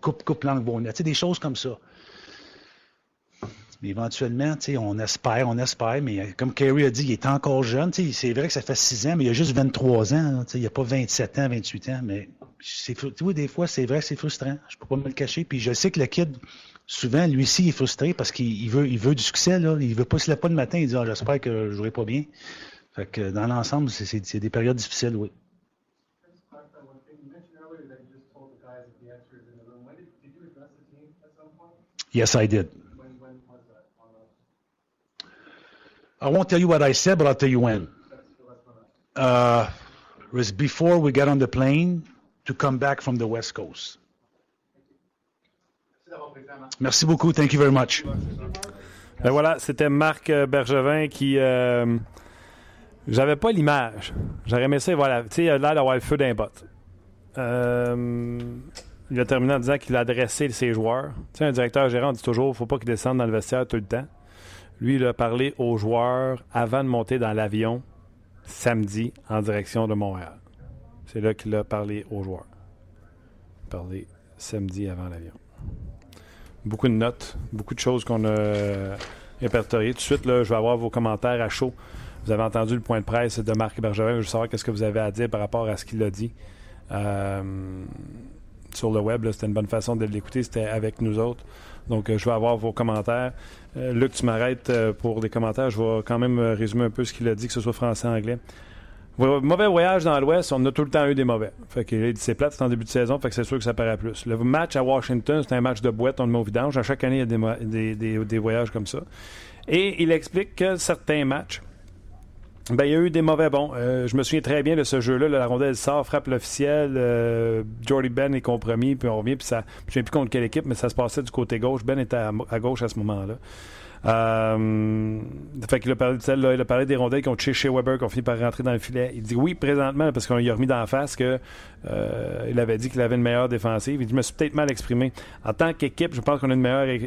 coupe, coupe l'angle bonnet. Des choses comme ça. Mais éventuellement, on espère, on espère, mais comme Kerry a dit, il est encore jeune. C'est vrai que ça fait 6 ans, mais il a juste 23 ans. sais, Il n'y a pas 27 ans, 28 ans. Mais vois, des fois, c'est vrai que c'est frustrant. Je peux pas me le cacher. Puis je sais que le kid, souvent, lui aussi, est frustré parce qu'il il veut, il veut du succès. Il veut pas se lever le matin. Il dit Ah, J'espère que je jouerai pas bien. Fait que dans l'ensemble, c'est- des périodes difficiles, oui. Yes, I did. When, when was that? On the, I won't tell you what I said, but I'll tell you when. Uh, it was before we got on the plane to come back from the West Coast. Merci. Thank you very much. Ben voilà, c'était Marc euh, Bergevin qui. euh, pas l'image. J'aurais aimé ça, il a d'avoir le feu d'un botte. Euh, il a terminé en disant qu'il a adressé ses joueurs. Tu un directeur gérant, dit toujours faut pas qu'il descende dans le vestiaire tout le temps. Lui, il a parlé aux joueurs avant de monter dans l'avion samedi en direction de Montréal. C'est là qu'il a parlé aux joueurs. Parlé samedi avant l'avion beaucoup de notes, beaucoup de choses qu'on a euh, répertoriées. Tout de suite, là, je vais avoir vos commentaires à chaud. Vous avez entendu le point de presse de Marc Bergevin. Je veux savoir qu'est-ce que vous avez à dire par rapport à ce qu'il a dit euh, sur le web. C'était une bonne façon de l'écouter. C'était avec nous autres. Donc, euh, je vais avoir vos commentaires. Euh, Luc, tu m'arrêtes euh, pour les commentaires. Je vais quand même résumer un peu ce qu'il a dit, que ce soit français, anglais. Vo- Mauvais voyage dans l'Ouest, on a tout le temps eu des mauvais. Fait que c'est plate, c'est en début de saison, fait que c'est sûr que ça paraît plus. Le match à Washington, c'est un match de boîte, on le met au vidange. À chaque année, il y a des, des, des- des voyages comme ça. Et il explique que certains matchs, ben, il y a eu des mauvais bons. Euh, je me souviens très bien de ce jeu-là. là, la rondelle sort, frappe l'officiel. Euh, Jordy Ben est compromis, puis on revient. Puis ça, je ne sais plus contre quelle équipe, mais ça se passait du côté gauche. Ben était à, à gauche à ce moment-là. Euh, il a parlé des rondelles qui ont touché chez Weber, qui ont fini par rentrer dans le filet. Il dit oui, présentement, parce qu'on lui a remis dans la face que euh, il avait dit qu'il avait une meilleure défensive. Il dit, je me suis peut-être mal exprimé. En tant qu'équipe, je pense qu'on a une meilleure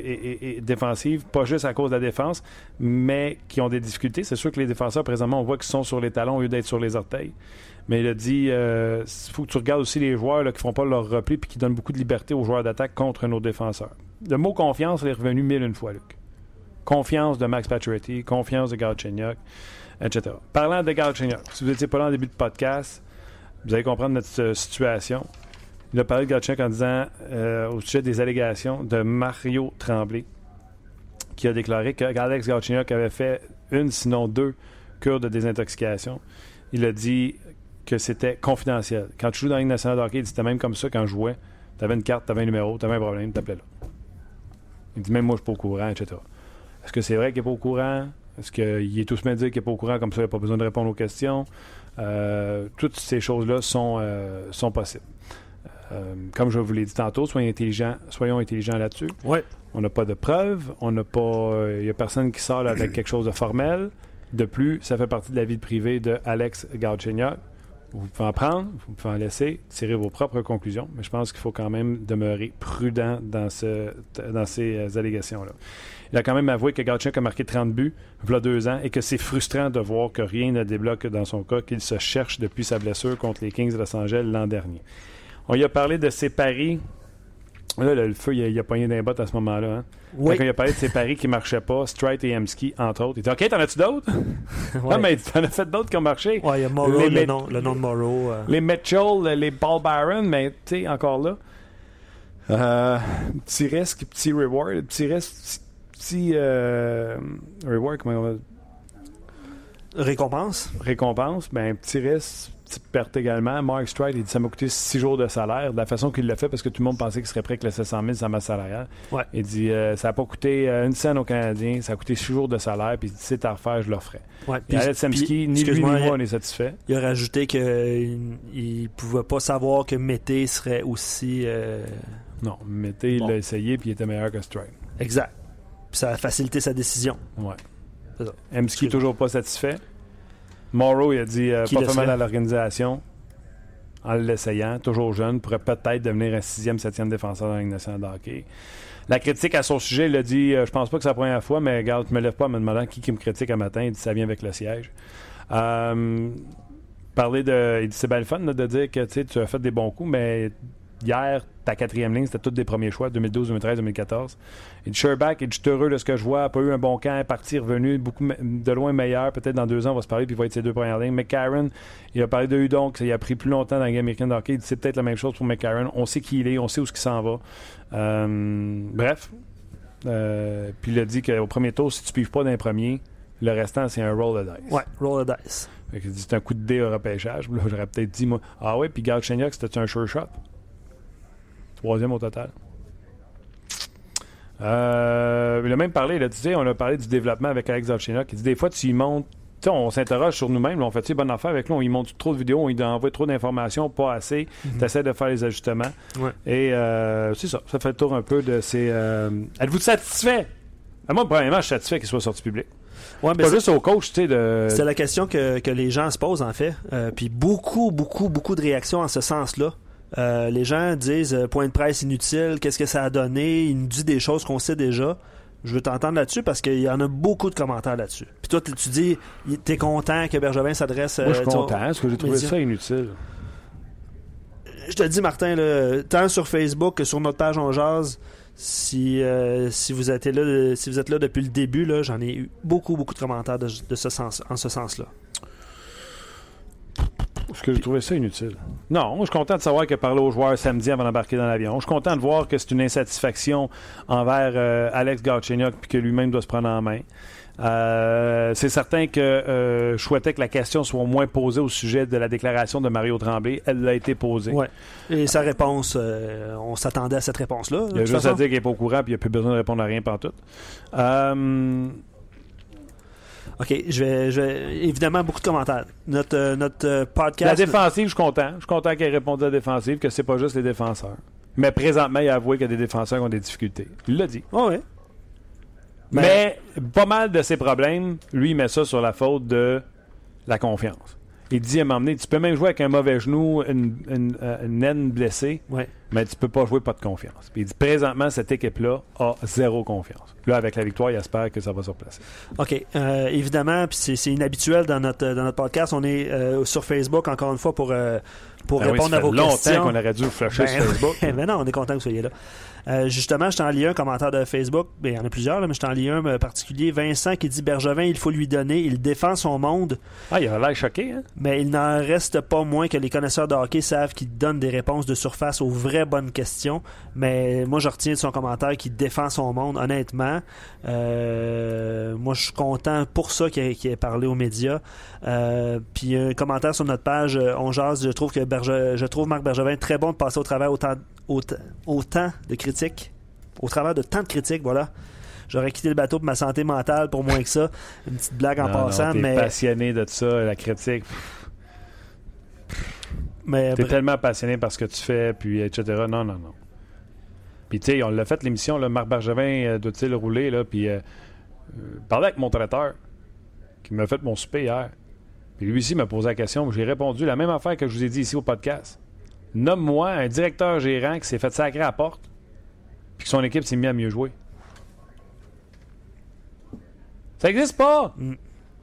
défensive, pas juste à cause de la défense, mais qui ont des difficultés. C'est sûr que les défenseurs, présentement, on voit qu'ils sont sur les talons au lieu d'être sur les orteils. Mais il a dit, il faut que tu regardes aussi les joueurs qui font pas leur repli puis qui donnent beaucoup de liberté aux joueurs d'attaque contre nos défenseurs. Le mot confiance est revenu mille une fois, Luc. Confiance de Max Pacioretty, confiance de Galchenyuk, etc. Parlant de Galchenyuk, si vous n'étiez pas là en début de podcast, vous allez comprendre notre euh, situation. Il a parlé de Galchenyuk en disant, euh, au sujet des allégations de Mario Tremblay, qui a déclaré que Alex Galchenyuk avait fait une, sinon deux cures de désintoxication. Il a dit que c'était confidentiel. Quand tu joues dans la Ligue nationale de hockey, c'était même comme ça quand je jouais. Tu avais une carte, tu avais un numéro, tu avais un problème, t'appelais là. Il dit même moi, je suis pas au courant, etc. Est-ce que c'est vrai qu'il n'est pas au courant? Est-ce qu'il est tout se dire qu'il n'est pas au courant, comme ça, il n'a pas besoin de répondre aux questions? Euh, toutes ces choses-là sont, euh, sont possibles. Euh, comme je vous l'ai dit tantôt, soyons intelligents, soyons intelligents là-dessus. Ouais. On n'a pas de preuves, on n'a pas. Il n'y a personne qui sort avec quelque chose de formel. De plus, ça fait partie de la vie privée de Alex Galchenyuk. Vous pouvez en prendre, vous pouvez en laisser, tirer vos propres conclusions, mais je pense qu'il faut quand même demeurer prudent dans, ce, dans ces euh, allégations-là. Il a quand même avoué que Galchenyuk a marqué 30 buts, a deux ans, et que c'est frustrant de voir que rien ne débloque dans son cas, qu'il se cherche depuis sa blessure contre les Kings de Los Angeles l'an dernier. On y a parlé de ses paris. Là, le, le feu, il a, il a pogné d'un bot à ce moment-là. Hein? Oui. Quand il a parlé de ses paris qui ne marchaient pas, Strite et Emski, entre autres. Il dit OK, t'en as-tu d'autres? Ouais. Non, mais t'en as fait d'autres qui ont marché. Ouais, il y a Morrow, Les le, nom, le nom de Morrow. euh. Les Mitchell, les Paul Byron, mais tu sais, encore là. Euh, petit risque, petit reward. Petit risque, petit, petit, euh, reward, comment on va Récompense? récompense, ben, petit risque, petite perte également. Mark Stride, il dit ça m'a coûté six jours de salaire. De la façon qu'il l'a fait, parce que tout le monde pensait qu'il serait prêt avec le 700 000 sa masse salariale. Ouais. Il dit euh, ça n'a pas coûté euh, une scène aux Canadiens, ça a coûté six jours de salaire, puis il dit c'est à refaire, je. Ouais. Puis Alex Semski, puis, ni lui ni moi, on est satisfait. Il a rajouté qu'il ne pouvait pas savoir que Mété serait aussi. euh, Non, Mété, il l'a essayé, puis il était meilleur que Stride. exact. Puis ça a facilité sa décision. Ouais. C'est ça. Toujours pas satisfait. Morrow, il a dit euh, Qui pas fait mal à l'organisation en l'essayant. Toujours jeune, pourrait peut-être devenir un sixième, septième défenseur dans la Ligue nationale de hockey. La critique à son sujet, il a dit euh, Je pense pas que c'est la première fois, mais regarde, je me lève pas en me demandant qui, qui me critique un matin. Il dit Ça vient avec le siège. Euh, parler de. Il dit C'est bien le fun là, de dire que tu tu as fait des bons coups, mais hier, ta quatrième ligne, c'était tous des premiers choix 2012, 2013, 2014. Il dit Sherbach, il dit Je suis heureux de ce que je vois. A pas eu un bon camp, est parti, revenu, beaucoup de loin meilleur. Peut-être dans deux ans, on va se parler, puis il va être ses deux premières lignes. McCarron, il a parlé de Hudon, qu'il a pris plus longtemps dans la game américaine de hockey. Il dit C'est peut-être la même chose pour McCarron. On sait qui il est, on sait où ce qu'il s'en va. Euh, bref. Euh, puis il a dit qu'au premier tour, si tu pives pas d'un premier, le restant, c'est un roll of dice. Ouais, roll the dice. C'est un coup de dé au repêchage. Là, j'aurais peut-être dit, moi, ah ouais, puis Galchenyuk, c'était un sure shot. Troisième au total. Euh, il a même parlé, il a dit, tu sais, on a parlé du développement avec Alex Galchenyuk. Il dit, des fois, tu y montes, on s'interroge sur nous-mêmes, on fait-tu bonne affaire avec lui, on y montre trop de vidéos, on lui envoie trop d'informations, pas assez. Tu essaies de faire les ajustements. Ouais. Et euh, c'est ça, ça fait le tour un peu de ces. euh, Êtes-vous satisfait? Ah, moi, premièrement, je suis satisfait qu'il soit sorti public. Ouais, mais Pas c'est- juste au coach, tu sais, de. c'est la question que, que les gens se posent, en fait. Euh, puis beaucoup, beaucoup, beaucoup de réactions en ce sens-là. Euh, les gens disent euh, point de presse inutile, qu'est-ce que ça a donné, il nous dit des choses qu'on sait déjà. Je veux t'entendre là-dessus parce qu'il y en a beaucoup de commentaires là-dessus. Puis toi, tu tu dis, t'es content que Bergevin s'adresse. Moi, je suis euh, tu vois, content, parce que j'ai trouvé médias. ça inutile. Je te dis, Martin, là, tant sur Facebook que sur notre page On Jase, si, euh, si, vous êtes là, si vous êtes là depuis le début, j'en ai eu beaucoup, beaucoup de commentaires de, de ce sens, en ce sens-là. Parce que j'ai trouvé ça inutile. Non, je suis content de savoir qu'il a parlé aux joueurs samedi avant d'embarquer dans l'avion. Je suis content de voir que c'est une insatisfaction envers euh, Alex Galchenyuk puis que lui-même doit se prendre en main. Euh, c'est certain que euh, je souhaitais que la question soit au moins posée au sujet de la déclaration de Mario Tremblay. Elle l'a été posée. Ouais. Et sa réponse, on s'attendait à cette réponse-là. Il y a juste façon. à dire qu'il n'est pas au courant puis il n'y a plus besoin de répondre à rien pantoute. Euh, OK, je vais, je vais- Évidemment, beaucoup de commentaires. Notre, euh, notre euh, la podcast. défensive, je suis content. Je suis content qu'il ait répondu à la défensive, que c'est pas juste les défenseurs. Mais présentement, il a avoué qu'il y a des défenseurs qui ont des difficultés. Il l'a dit. Oh, ouais. Ben- Mais pas mal de ses problèmes, lui, il met ça sur la faute de la confiance. Il dit à donné, tu peux même jouer avec un mauvais genou, une, une, euh, une blessée, Ouais. mais tu peux pas jouer pas de confiance. Puis il dit présentement, cette équipe-là a zéro confiance. Là, avec la victoire, il espère que ça va se replacer. OK. Euh, évidemment, puis c'est c'est inhabituel dans notre, dans notre podcast. On est euh, sur Facebook, encore une fois, pour, euh, pour Ben oui, répondre ça à fait vos longtemps questions. qu'on aurait dû flasher Ben sur Facebook. mais non, on est content que vous soyez là. Euh, justement, je t'en lis un commentaire de Facebook. Ben, il y en a plusieurs, là, mais je t'en lis un euh, particulier. Vincent qui dit Bergevin, il faut lui donner. Il défend son monde, Ah, il a l'air choqué, hein? mais il n'en reste pas moins que les connaisseurs de hockey savent qu'il donne des réponses de surface aux vraies bonnes questions. Mais moi, je retiens de son commentaire qu'il défend son monde, honnêtement. Euh, moi, je suis content pour ça qu'il ait, parlé aux médias. Euh, puis un commentaire sur notre page, on jase, je trouve que Berge- je trouve Marc Bergevin très bon de passer au travers autant, autant, autant de critiques, au travers de tant de critiques, voilà. J'aurais quitté le bateau pour ma santé mentale pour moins que ça. Une petite blague en Non, non, passant, t'es mais, passionné de ça, la critique. mais T'es tellement passionné par ce que tu fais, puis etc. Non, non, non. Puis tu sais, on l'a fait l'émission, là, Marc Bergevin euh, doit-il rouler, là, puis euh, euh, parlais avec mon traiteur, qui m'a fait mon souper hier. Puis lui aussi m'a posé la question, j'ai répondu la même affaire que je vous ai dit ici au podcast. Nomme-moi un directeur gérant qui s'est fait sacrer à la porte, puis que son équipe s'est mis à mieux jouer. Ça existe pas! Mm.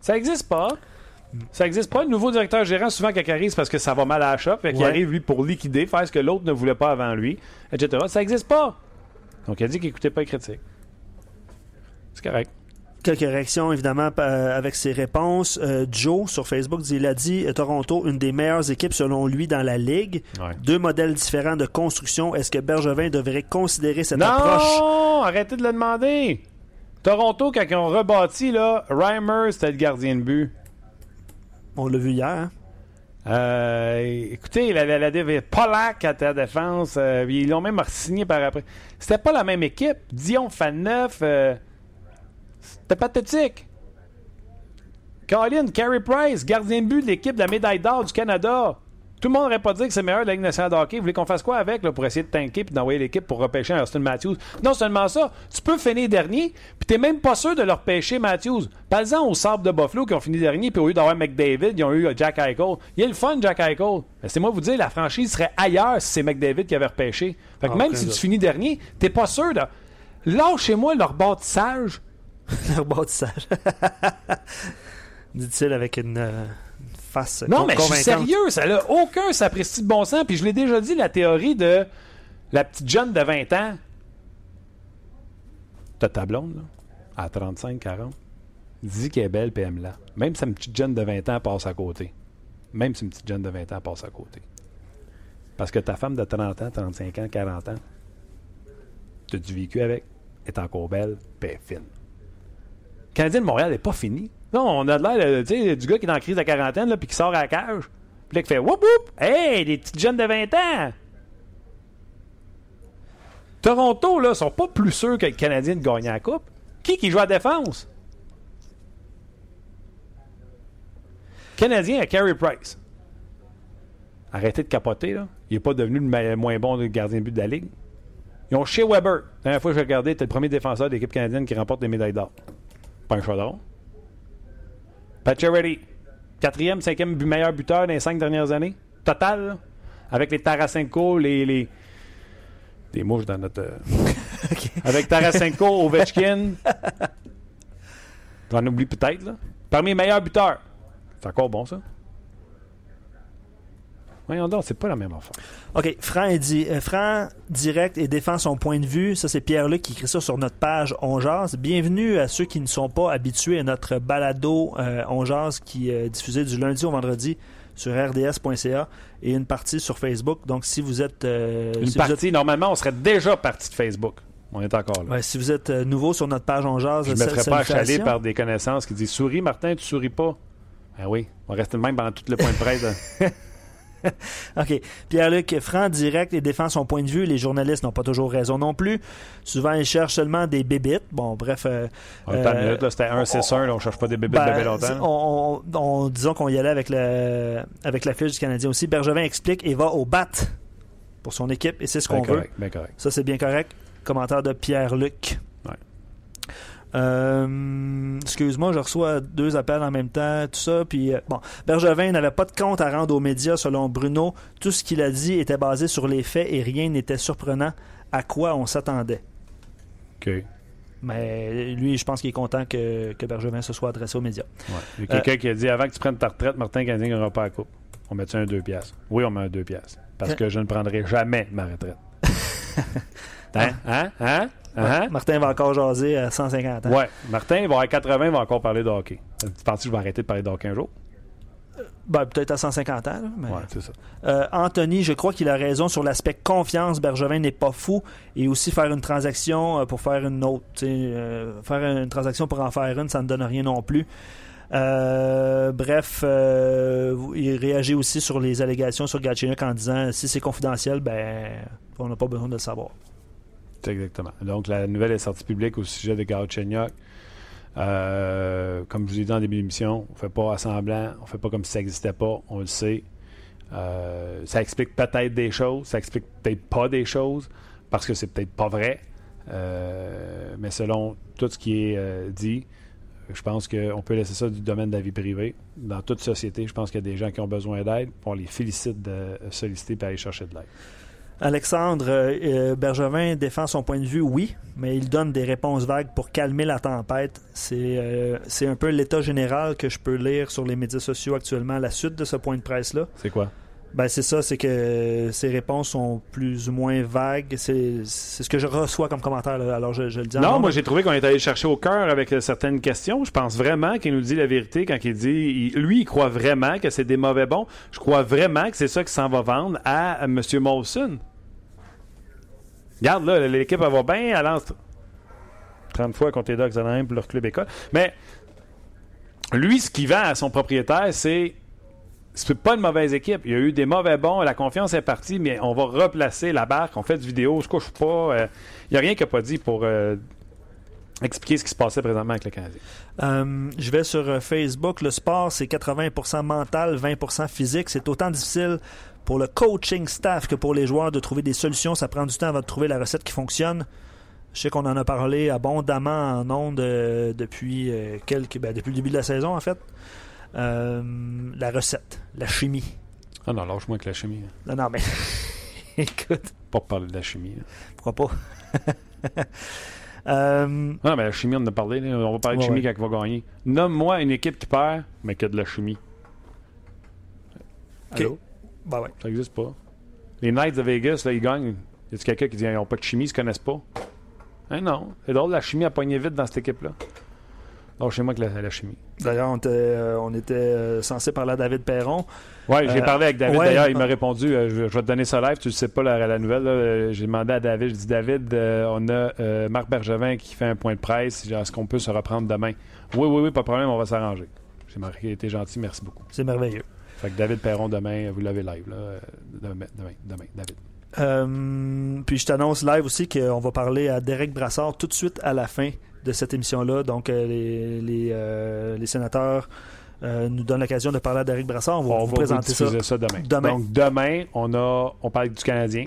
Ça existe pas! Ça existe pas. Le nouveau directeur gérant, souvent, quand il arrive, c'est parce que ça va mal à la shop. Fait qu'il Ouais. arrive, lui, pour liquider, faire ce que l'autre ne voulait pas avant lui, etc. Ça existe pas. Donc, il a dit qu'il n'écoutait pas les critiques. C'est correct. Quelques réactions, évidemment, euh, avec ses réponses. Euh, Joe, sur Facebook, il a dit euh, Toronto, une des meilleures équipes selon lui dans la Ligue. Ouais. Deux modèles différents de construction. Est-ce que Bergevin devrait considérer cette approche? Non! Arrêtez de le demander! Toronto, quand ils ont rebâti, là, Reimer, c'était le gardien de but. On l'a vu hier. hein? Euh, écoutez, la, la, la, la Polak à ta défense, ils l'ont même signé par après. C'était pas la même équipe. Dion Faneuf, c'était pathétique. Colin, Carey Price, gardien de but de l'équipe de la médaille d'or du Canada. Tout le monde n'aurait pas dit que c'est le meilleur de la Ligue nationale de hockey. Vous voulez qu'on fasse quoi avec là, pour essayer de tanker et d'envoyer l'équipe pour repêcher un Austin Matthews? Non seulement ça, tu peux finir dernier, puis t'es même pas sûr de leur pêcher Matthews. Parle-en aux Sabres de Buffalo qui ont fini dernier, puis au lieu d'avoir McDavid, ils ont eu euh, Jack Eichel. Il est le fun, Jack Eichel. Mais c'est moi vous dire, la franchise serait ailleurs si c'est McDavid qui avait repêché. Fait que Ah, même si tu finis dernier, t'es pas sûr de. Lâchez-moi leur bâtissage. Leur bâtissage. Dit-il avec une, euh, une face Non, mais je suis sérieux, ça n'a aucun sapristi de bon sens. Puis je l'ai déjà dit, la théorie de la petite jeune de 20 ans. T'as ta blonde, là, à 35, 40. Dis qu'elle est belle, puis aime-la. Même si une petite jeune de 20 ans passe à côté. Même si une petite jeune de 20 ans passe à côté. Parce que ta femme de 30 ans, 35 ans, 40 ans, t'as du vécu avec, est encore belle, puis elle est fine. Canadien de Montréal n'est pas fini. Non, on a de l'air euh, du gars qui est dans la crise de quarantaine, là, puis qui sort à la cage. Puis là, qui fait Whoop whoop! Hey, des petites jeunes de 20 ans! Toronto, là, sont pas plus sûrs que le Canadien de gagner la Coupe. Qui qui joue à défense? Canadien à Carey Price. Arrêtez de capoter, là. Il n'est pas devenu le moins bon gardien de but de la Ligue. Ils ont chez Weber. La dernière fois que j'ai regardé, c'était le premier défenseur de l'équipe canadienne qui remporte des médailles d'or. Pas un chaudron. Pacioretty. Quatrième, cinquième meilleur buteur dans les cinq dernières années. Total, là. Avec les Tarasenko, les, les... Des mouches dans notre... euh, Avec Tarasenko, Ovechkin. J'en oublie peut-être, là. Parmi les meilleurs buteurs. C'est encore bon, ça? Voyons donc, c'est pas la même affaire. OK, Franc, il dit, euh, Franc direct et défend son point de vue. Ça, c'est Pierre-Luc qui écrit ça sur notre page On Jase. Bienvenue à ceux qui ne sont pas habitués à notre balado euh, On Jase qui est diffusé du lundi au vendredi sur rds.ca et une partie sur Facebook. Donc, si vous êtes... euh, Une si vous êtes- partie, normalement, on serait déjà parti de Facebook. On est encore là. ouais, si vous êtes euh, nouveau sur notre page On Jase, Je ne me ferais pas salutations. par des connaissances qui disent Souris, Martin, tu souris pas. Ben oui, on reste le même pendant tout le point de presse. OK. Pierre-Luc, franc, direct et défend son point de vue. Les journalistes n'ont pas toujours raison non plus. Souvent, ils cherchent seulement des bébites. Bon, bref. euh, euh, minute, là, c'était 1-6-1, là, on cherche pas des bébés ben, de bébé longtemps. on, on- on- disons qu'on y allait avec, le, avec la fiche du Canadien aussi. Bergevin explique et va au bat pour son équipe et c'est ce Ben qu'on veut. correct, ben correct. Ça, c'est bien correct. Commentaire de Pierre-Luc. Euh, excuse-moi, je reçois deux appels en même temps, tout ça. Puis, euh, bon, Bergevin n'avait pas de compte à rendre aux médias, selon Bruno. Tout ce qu'il a dit était basé sur les faits et rien n'était surprenant. À quoi on s'attendait? OK. Mais lui, je pense qu'il est content que, que Bergevin se soit adressé aux médias. Ouais. Il y a quelqu'un qui a dit avant que tu prennes ta retraite, Martin Canadien n'aura pas la coupe. On met un 2 piastres? Oui, on met un 2 piastres. Parce que je ne prendrai jamais ma retraite. hein? Hein? Hein? Hein? Martin va encore jaser à 150 ans. Ouais. Martin va avoir 80, il va encore parler de hockey. Tu penses que je vais arrêter de parler de hockey un jour? Ben, peut-être à 150 ans. là, mais- Ouais, c'est ça. Euh, Anthony, je crois qu'il a raison sur l'aspect confiance. Bergevin n'est pas fou. Et aussi faire une transaction euh, pour faire une autre. euh, faire une transaction pour en faire une, ça ne donne rien non plus. Euh, bref, euh, il réagit aussi sur les allégations sur Gatchenyuk en disant si c'est confidentiel, ben on n'a pas besoin de le savoir. Exactement. Donc, la nouvelle est sortie publique au sujet de Galchenyuk. Euh, comme je vous ai dit en début d'émission, on ne fait pas à semblant, on ne fait pas comme si ça n'existait pas, on le sait. Euh, ça explique peut-être des choses, ça explique peut-être pas des choses, parce que c'est peut-être pas vrai. Euh, mais selon tout ce qui est euh, dit, je pense qu'on peut laisser ça du domaine de la vie privée. Dans toute société, je pense qu'il y a des gens qui ont besoin d'aide. On les félicite de solliciter et aller chercher de l'aide. Alexandre euh, euh, Bergevin défend son point de vue, oui, mais il donne des réponses vagues pour calmer la tempête. C'est euh, un peu l'état général que je peux lire sur les médias sociaux actuellement, la suite de ce point de presse-là. C'est quoi? Ben, c'est ça, c'est que ces réponses sont plus ou moins vagues. C'est ce que je reçois comme commentaire, là. alors je, je le dis Non, nombre. moi j'ai trouvé qu'on est allé chercher au cœur avec euh, certaines questions. Je pense vraiment qu'il nous dit la vérité quand il dit. il- lui, il croit vraiment que c'est des mauvais bons. Je crois vraiment que c'est ça qui s'en va vendre à, à M. Molson. Regarde, là, l'équipe elle va bien, elle lance 30 fois contre les Ducks d'Anaheim pour leur club école. Mais lui, ce qu'il vend à son propriétaire, c'est. C'est pas une mauvaise équipe. Il y a eu des mauvais bons. La confiance est partie, mais on va replacer la barque. On fait du vidéo. Je couche pas. euh, Il n'y a rien qu'il n'a pas dit pour euh, expliquer ce qui se passait présentement avec le Canadien. Euh, je vais sur euh, Facebook. Le sport, c'est 80% mental, 20% physique. C'est autant difficile pour le coaching staff que pour les joueurs de trouver des solutions. Ça prend du temps avant de trouver la recette qui fonctionne. Je sais qu'on en a parlé abondamment en ondes euh, depuis, euh, quelques, ben, depuis le début de la saison, en fait. Euh, la recette, la chimie. Ah non, lâche-moi avec la chimie. hein. Non, non, mais écoute, Pas parler de la chimie. là. pourquoi pas? Euh, Non, mais la chimie, on en a parlé. là. On va parler de Ouais, chimie ouais. quand il va gagner. Nomme-moi une équipe qui perd, mais qui a de la chimie. Allô? ben ouais. Ça n'existe pas. Les Knights de Vegas, là, ils gagnent. Y a quelqu'un qui dit qu'ils n'ont pas de chimie, ils se connaissent pas? Hein, non. C'est drôle, la chimie a pogné vite dans cette équipe-là. Donc, chez moi que la, la chimie. D'ailleurs, on était, euh, on était euh, censé parler à David Perron. Ouais, j'ai Euh, parlé avec David. ouais, D'ailleurs, il m'a répondu je, je vais te donner ça live. Tu ne sais pas la, la nouvelle. J'ai demandé à David je dis David, on a Marc Bergevin qui fait un point de presse. Est-ce qu'on peut se reprendre demain? Oui, oui, oui, pas de problème, on va s'arranger. J'ai marqué, il était gentil, merci beaucoup. C'est merveilleux. Fait que David Perron, demain, vous l'avez live. Là, demain, demain, demain, David. Euh, puis je t'annonce live aussi qu'on va parler à Derek Brassard tout de suite à la fin de cette émission-là. Donc, euh, les, les, euh, les sénateurs euh, nous donnent l'occasion de parler à Derek Brassard. On va On vous va présenter vous ça. ça, demain. demain. Donc, demain, on, a, on parle du Canadien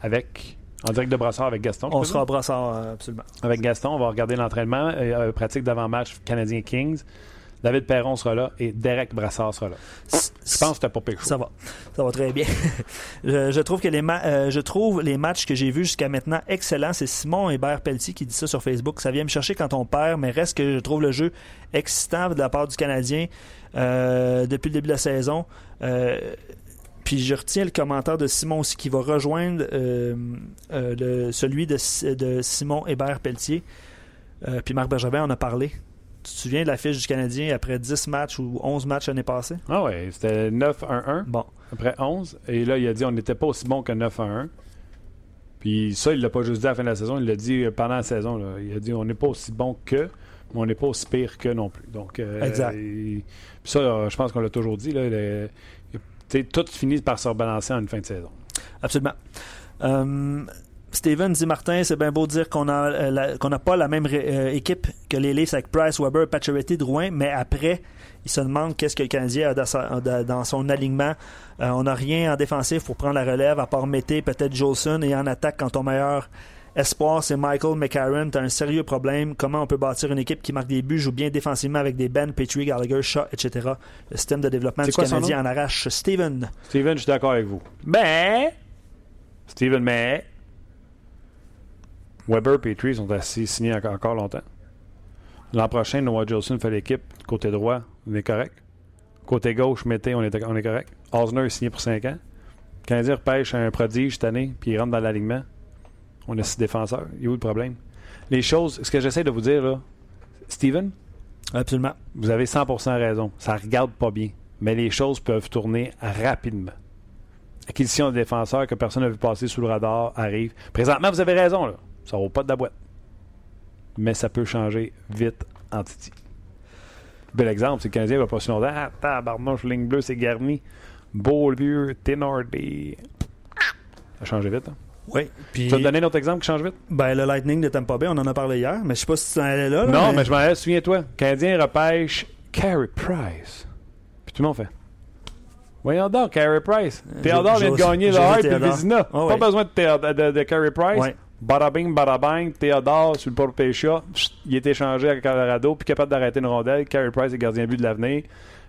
avec, en direct de Brassard avec Gaston. On sera à? Brassard, absolument. Avec Gaston, on va regarder l'entraînement, euh, pratique d'avant-match Canadien-Kings. David Perron sera là et Derek Brassard sera là. Je pense que c'était pas pire. Ça va. Ça va très bien. je, je trouve que les euh, je trouve les matchs que j'ai vus jusqu'à maintenant excellents. C'est Simon Hébert Pelletier qui dit ça sur Facebook. Ça vient me chercher quand on perd, mais reste que je trouve le jeu excitant de la part du Canadien euh, depuis le début de la saison. Euh, puis je retiens le commentaire de Simon aussi qui va rejoindre euh, euh, le- celui de, de Simon Hébert Pelletier. Euh, puis Marc Bergevin en a parlé. Tu te souviens de la fiche du Canadien après 10 matchs ou 11 matchs l'année passée? Ah ouais, c'était 9-1-1 Bon. après 11. Et là, il a dit on n'était pas aussi bon que 9-1-1. Puis ça, il l'a pas juste dit à la fin de la saison, il l'a dit pendant la saison. là. Il a dit on n'est pas aussi bon que, mais on n'est pas aussi pire que non plus. Donc, euh, Exact. puis ça, je pense qu'on l'a toujours dit. Là, le- tout finit par se rebalancer en une fin de saison. Absolument. Euh, Steven dit Martin, c'est bien beau de dire qu'on a euh, n'a pas la même euh, équipe que les Leafs avec Price, Weber, Pacioretty, Drouin, mais après, il se demande qu'est-ce que le Canadien a dans, sa- dans- dans son alignement. Euh, on n'a rien en défensif pour prendre la relève, à part Mété, peut-être Jolson, et en attaque, quand ton meilleur Espoir, c'est Michael McCarron. T'as un sérieux problème. Comment on peut bâtir une équipe qui marque des buts, joue bien défensivement avec des Ben, Petrie, Gallagher, Shaw, etc. Le système de développement du quoi Canadien en arrache. Steven. Steven, je suis d'accord avec vous. Mais, Steven, mais, Weber et Petrie sont assis signés encore, encore longtemps. L'an prochain, Noah Jolson fait l'équipe. Côté droit, on est correct. Côté gauche, Mété, on est, on est correct. Osner est signé pour 5 ans. Le Canadien repêche un prodige cette année, puis il rentre dans l'alignement. On a six défenseurs. Il y a où le problème? Les choses, ce que j'essaie de vous dire, là, Steven, Absolument. vous avez 100% raison. Ça regarde pas bien. Mais les choses peuvent tourner rapidement. Acquisition de défenseurs que personne n'a vu passer sous le radar arrive. Présentement, vous avez raison. Là. Ça vaut pas de la boîte. Mais ça peut changer vite en titi. Bel exemple, c'est que le Canadien va pas si longtemps. Ah, tabarnouche, ligne bleue, c'est garni. Beaulieu, Ténardé. Ça a changé vite. Hein? Oui. Puis, Tu vas te donner un autre exemple qui change vite? ben, le Lightning de Tampa Bay, on en a parlé hier, mais je sais pas si tu en allais là. là, Non, mais, je m'en allais, souviens-toi. Le Canadien repêche Carey Price. Puis tout le monde fait. Voyons donc, Carey Price. Théodore vient de gagner le Hart et. Vizina. Pas besoin de, de, de Carey Price. Ouais. Bada bing, bada bang, Théodore sur le port Pécha. Il est échangé à Colorado, puis capable d'arrêter une rondelle. Carey Price est gardien but de l'avenir.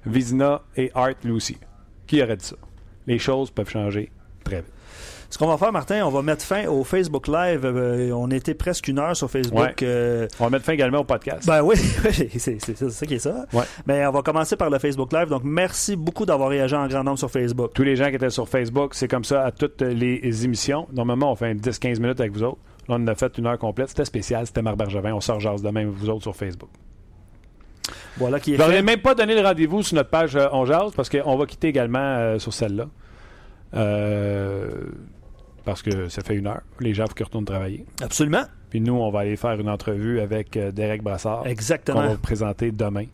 Vizina et Hart, lui aussi. Qui aurait dit ça? Les choses peuvent changer très vite. Ce qu'on va faire, Martin, on va mettre fin au Facebook Live. Euh, on était presque une heure sur Facebook. Ouais. euh, On va mettre fin également au podcast. Ben oui, c'est ça qui est ça. Ouais. Mais on va commencer par le Facebook Live. Donc, merci beaucoup d'avoir réagi en grand nombre sur Facebook. tous les gens qui étaient sur Facebook, c'est comme ça à toutes les émissions. Normalement, on fait 10-15 minutes avec vous autres. Là, on en a fait une heure complète. C'était spécial. C'était Marc Bergevin. On sort jase de même, vous autres, sur Facebook. Voilà qui est Je leur ai même pas donné le rendez-vous sur notre page euh, On jase parce qu'on va quitter également euh, sur celle-là. Euh, parce que ça fait une heure. Les gens, il faut qu'ils retournent travailler. Absolument. Puis nous, on va aller faire une entrevue avec euh, Derek Brassard. qu'on Exactement. va vous présenter demain.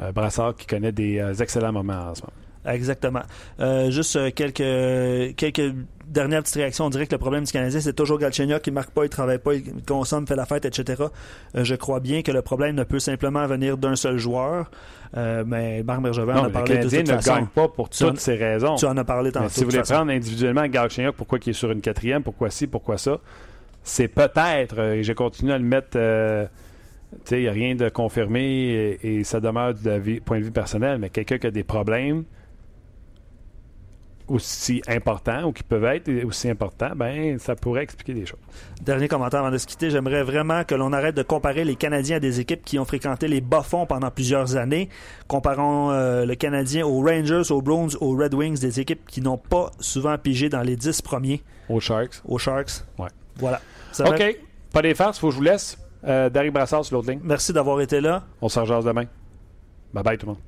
Euh, Brassard qui connaît des euh, excellents moments en ce moment. Exactement. Euh, juste euh, quelques, quelques dernières petites réactions. On dirait que le problème du Canadien, c'est toujours Galchenyuk qui marque pas, il travaille pas, il consomme, fait la fête, etc. Euh, je crois bien que le problème ne peut simplement venir d'un seul joueur. Euh, mais Marc Bergevin en Non, a mais le parlé de Canadien toute ne façon. gagne pas pour en- toutes ces raisons. Tu en as parlé tantôt. Mais si vous de voulez façon. prendre individuellement Galchenyuk, pourquoi il est sur une quatrième, pourquoi ci, pourquoi ça, c'est peut-être, et j'ai continué à le mettre, tu sais, il n'y a rien de confirmé et, et ça demeure du avis- point de vue personnel, mais quelqu'un qui a des problèmes aussi importants ou qui peuvent être aussi importants, ben ça pourrait expliquer des choses. Dernier commentaire avant de se quitter, j'aimerais vraiment que l'on arrête de comparer les Canadiens à des équipes qui ont fréquenté les bas-fonds pendant plusieurs années. Comparons euh, le Canadien aux Rangers, aux Bruins, aux Red Wings, des équipes qui n'ont pas souvent pigé dans les 10 premiers, Aux Sharks. aux Sharks. Ouais. Voilà. Ça OK. Pas des farces, faut que je vous laisse. Euh, Derek Brassard sur l'autre ligne. Merci d'avoir été là. On se rejase demain. Bye bye tout le monde.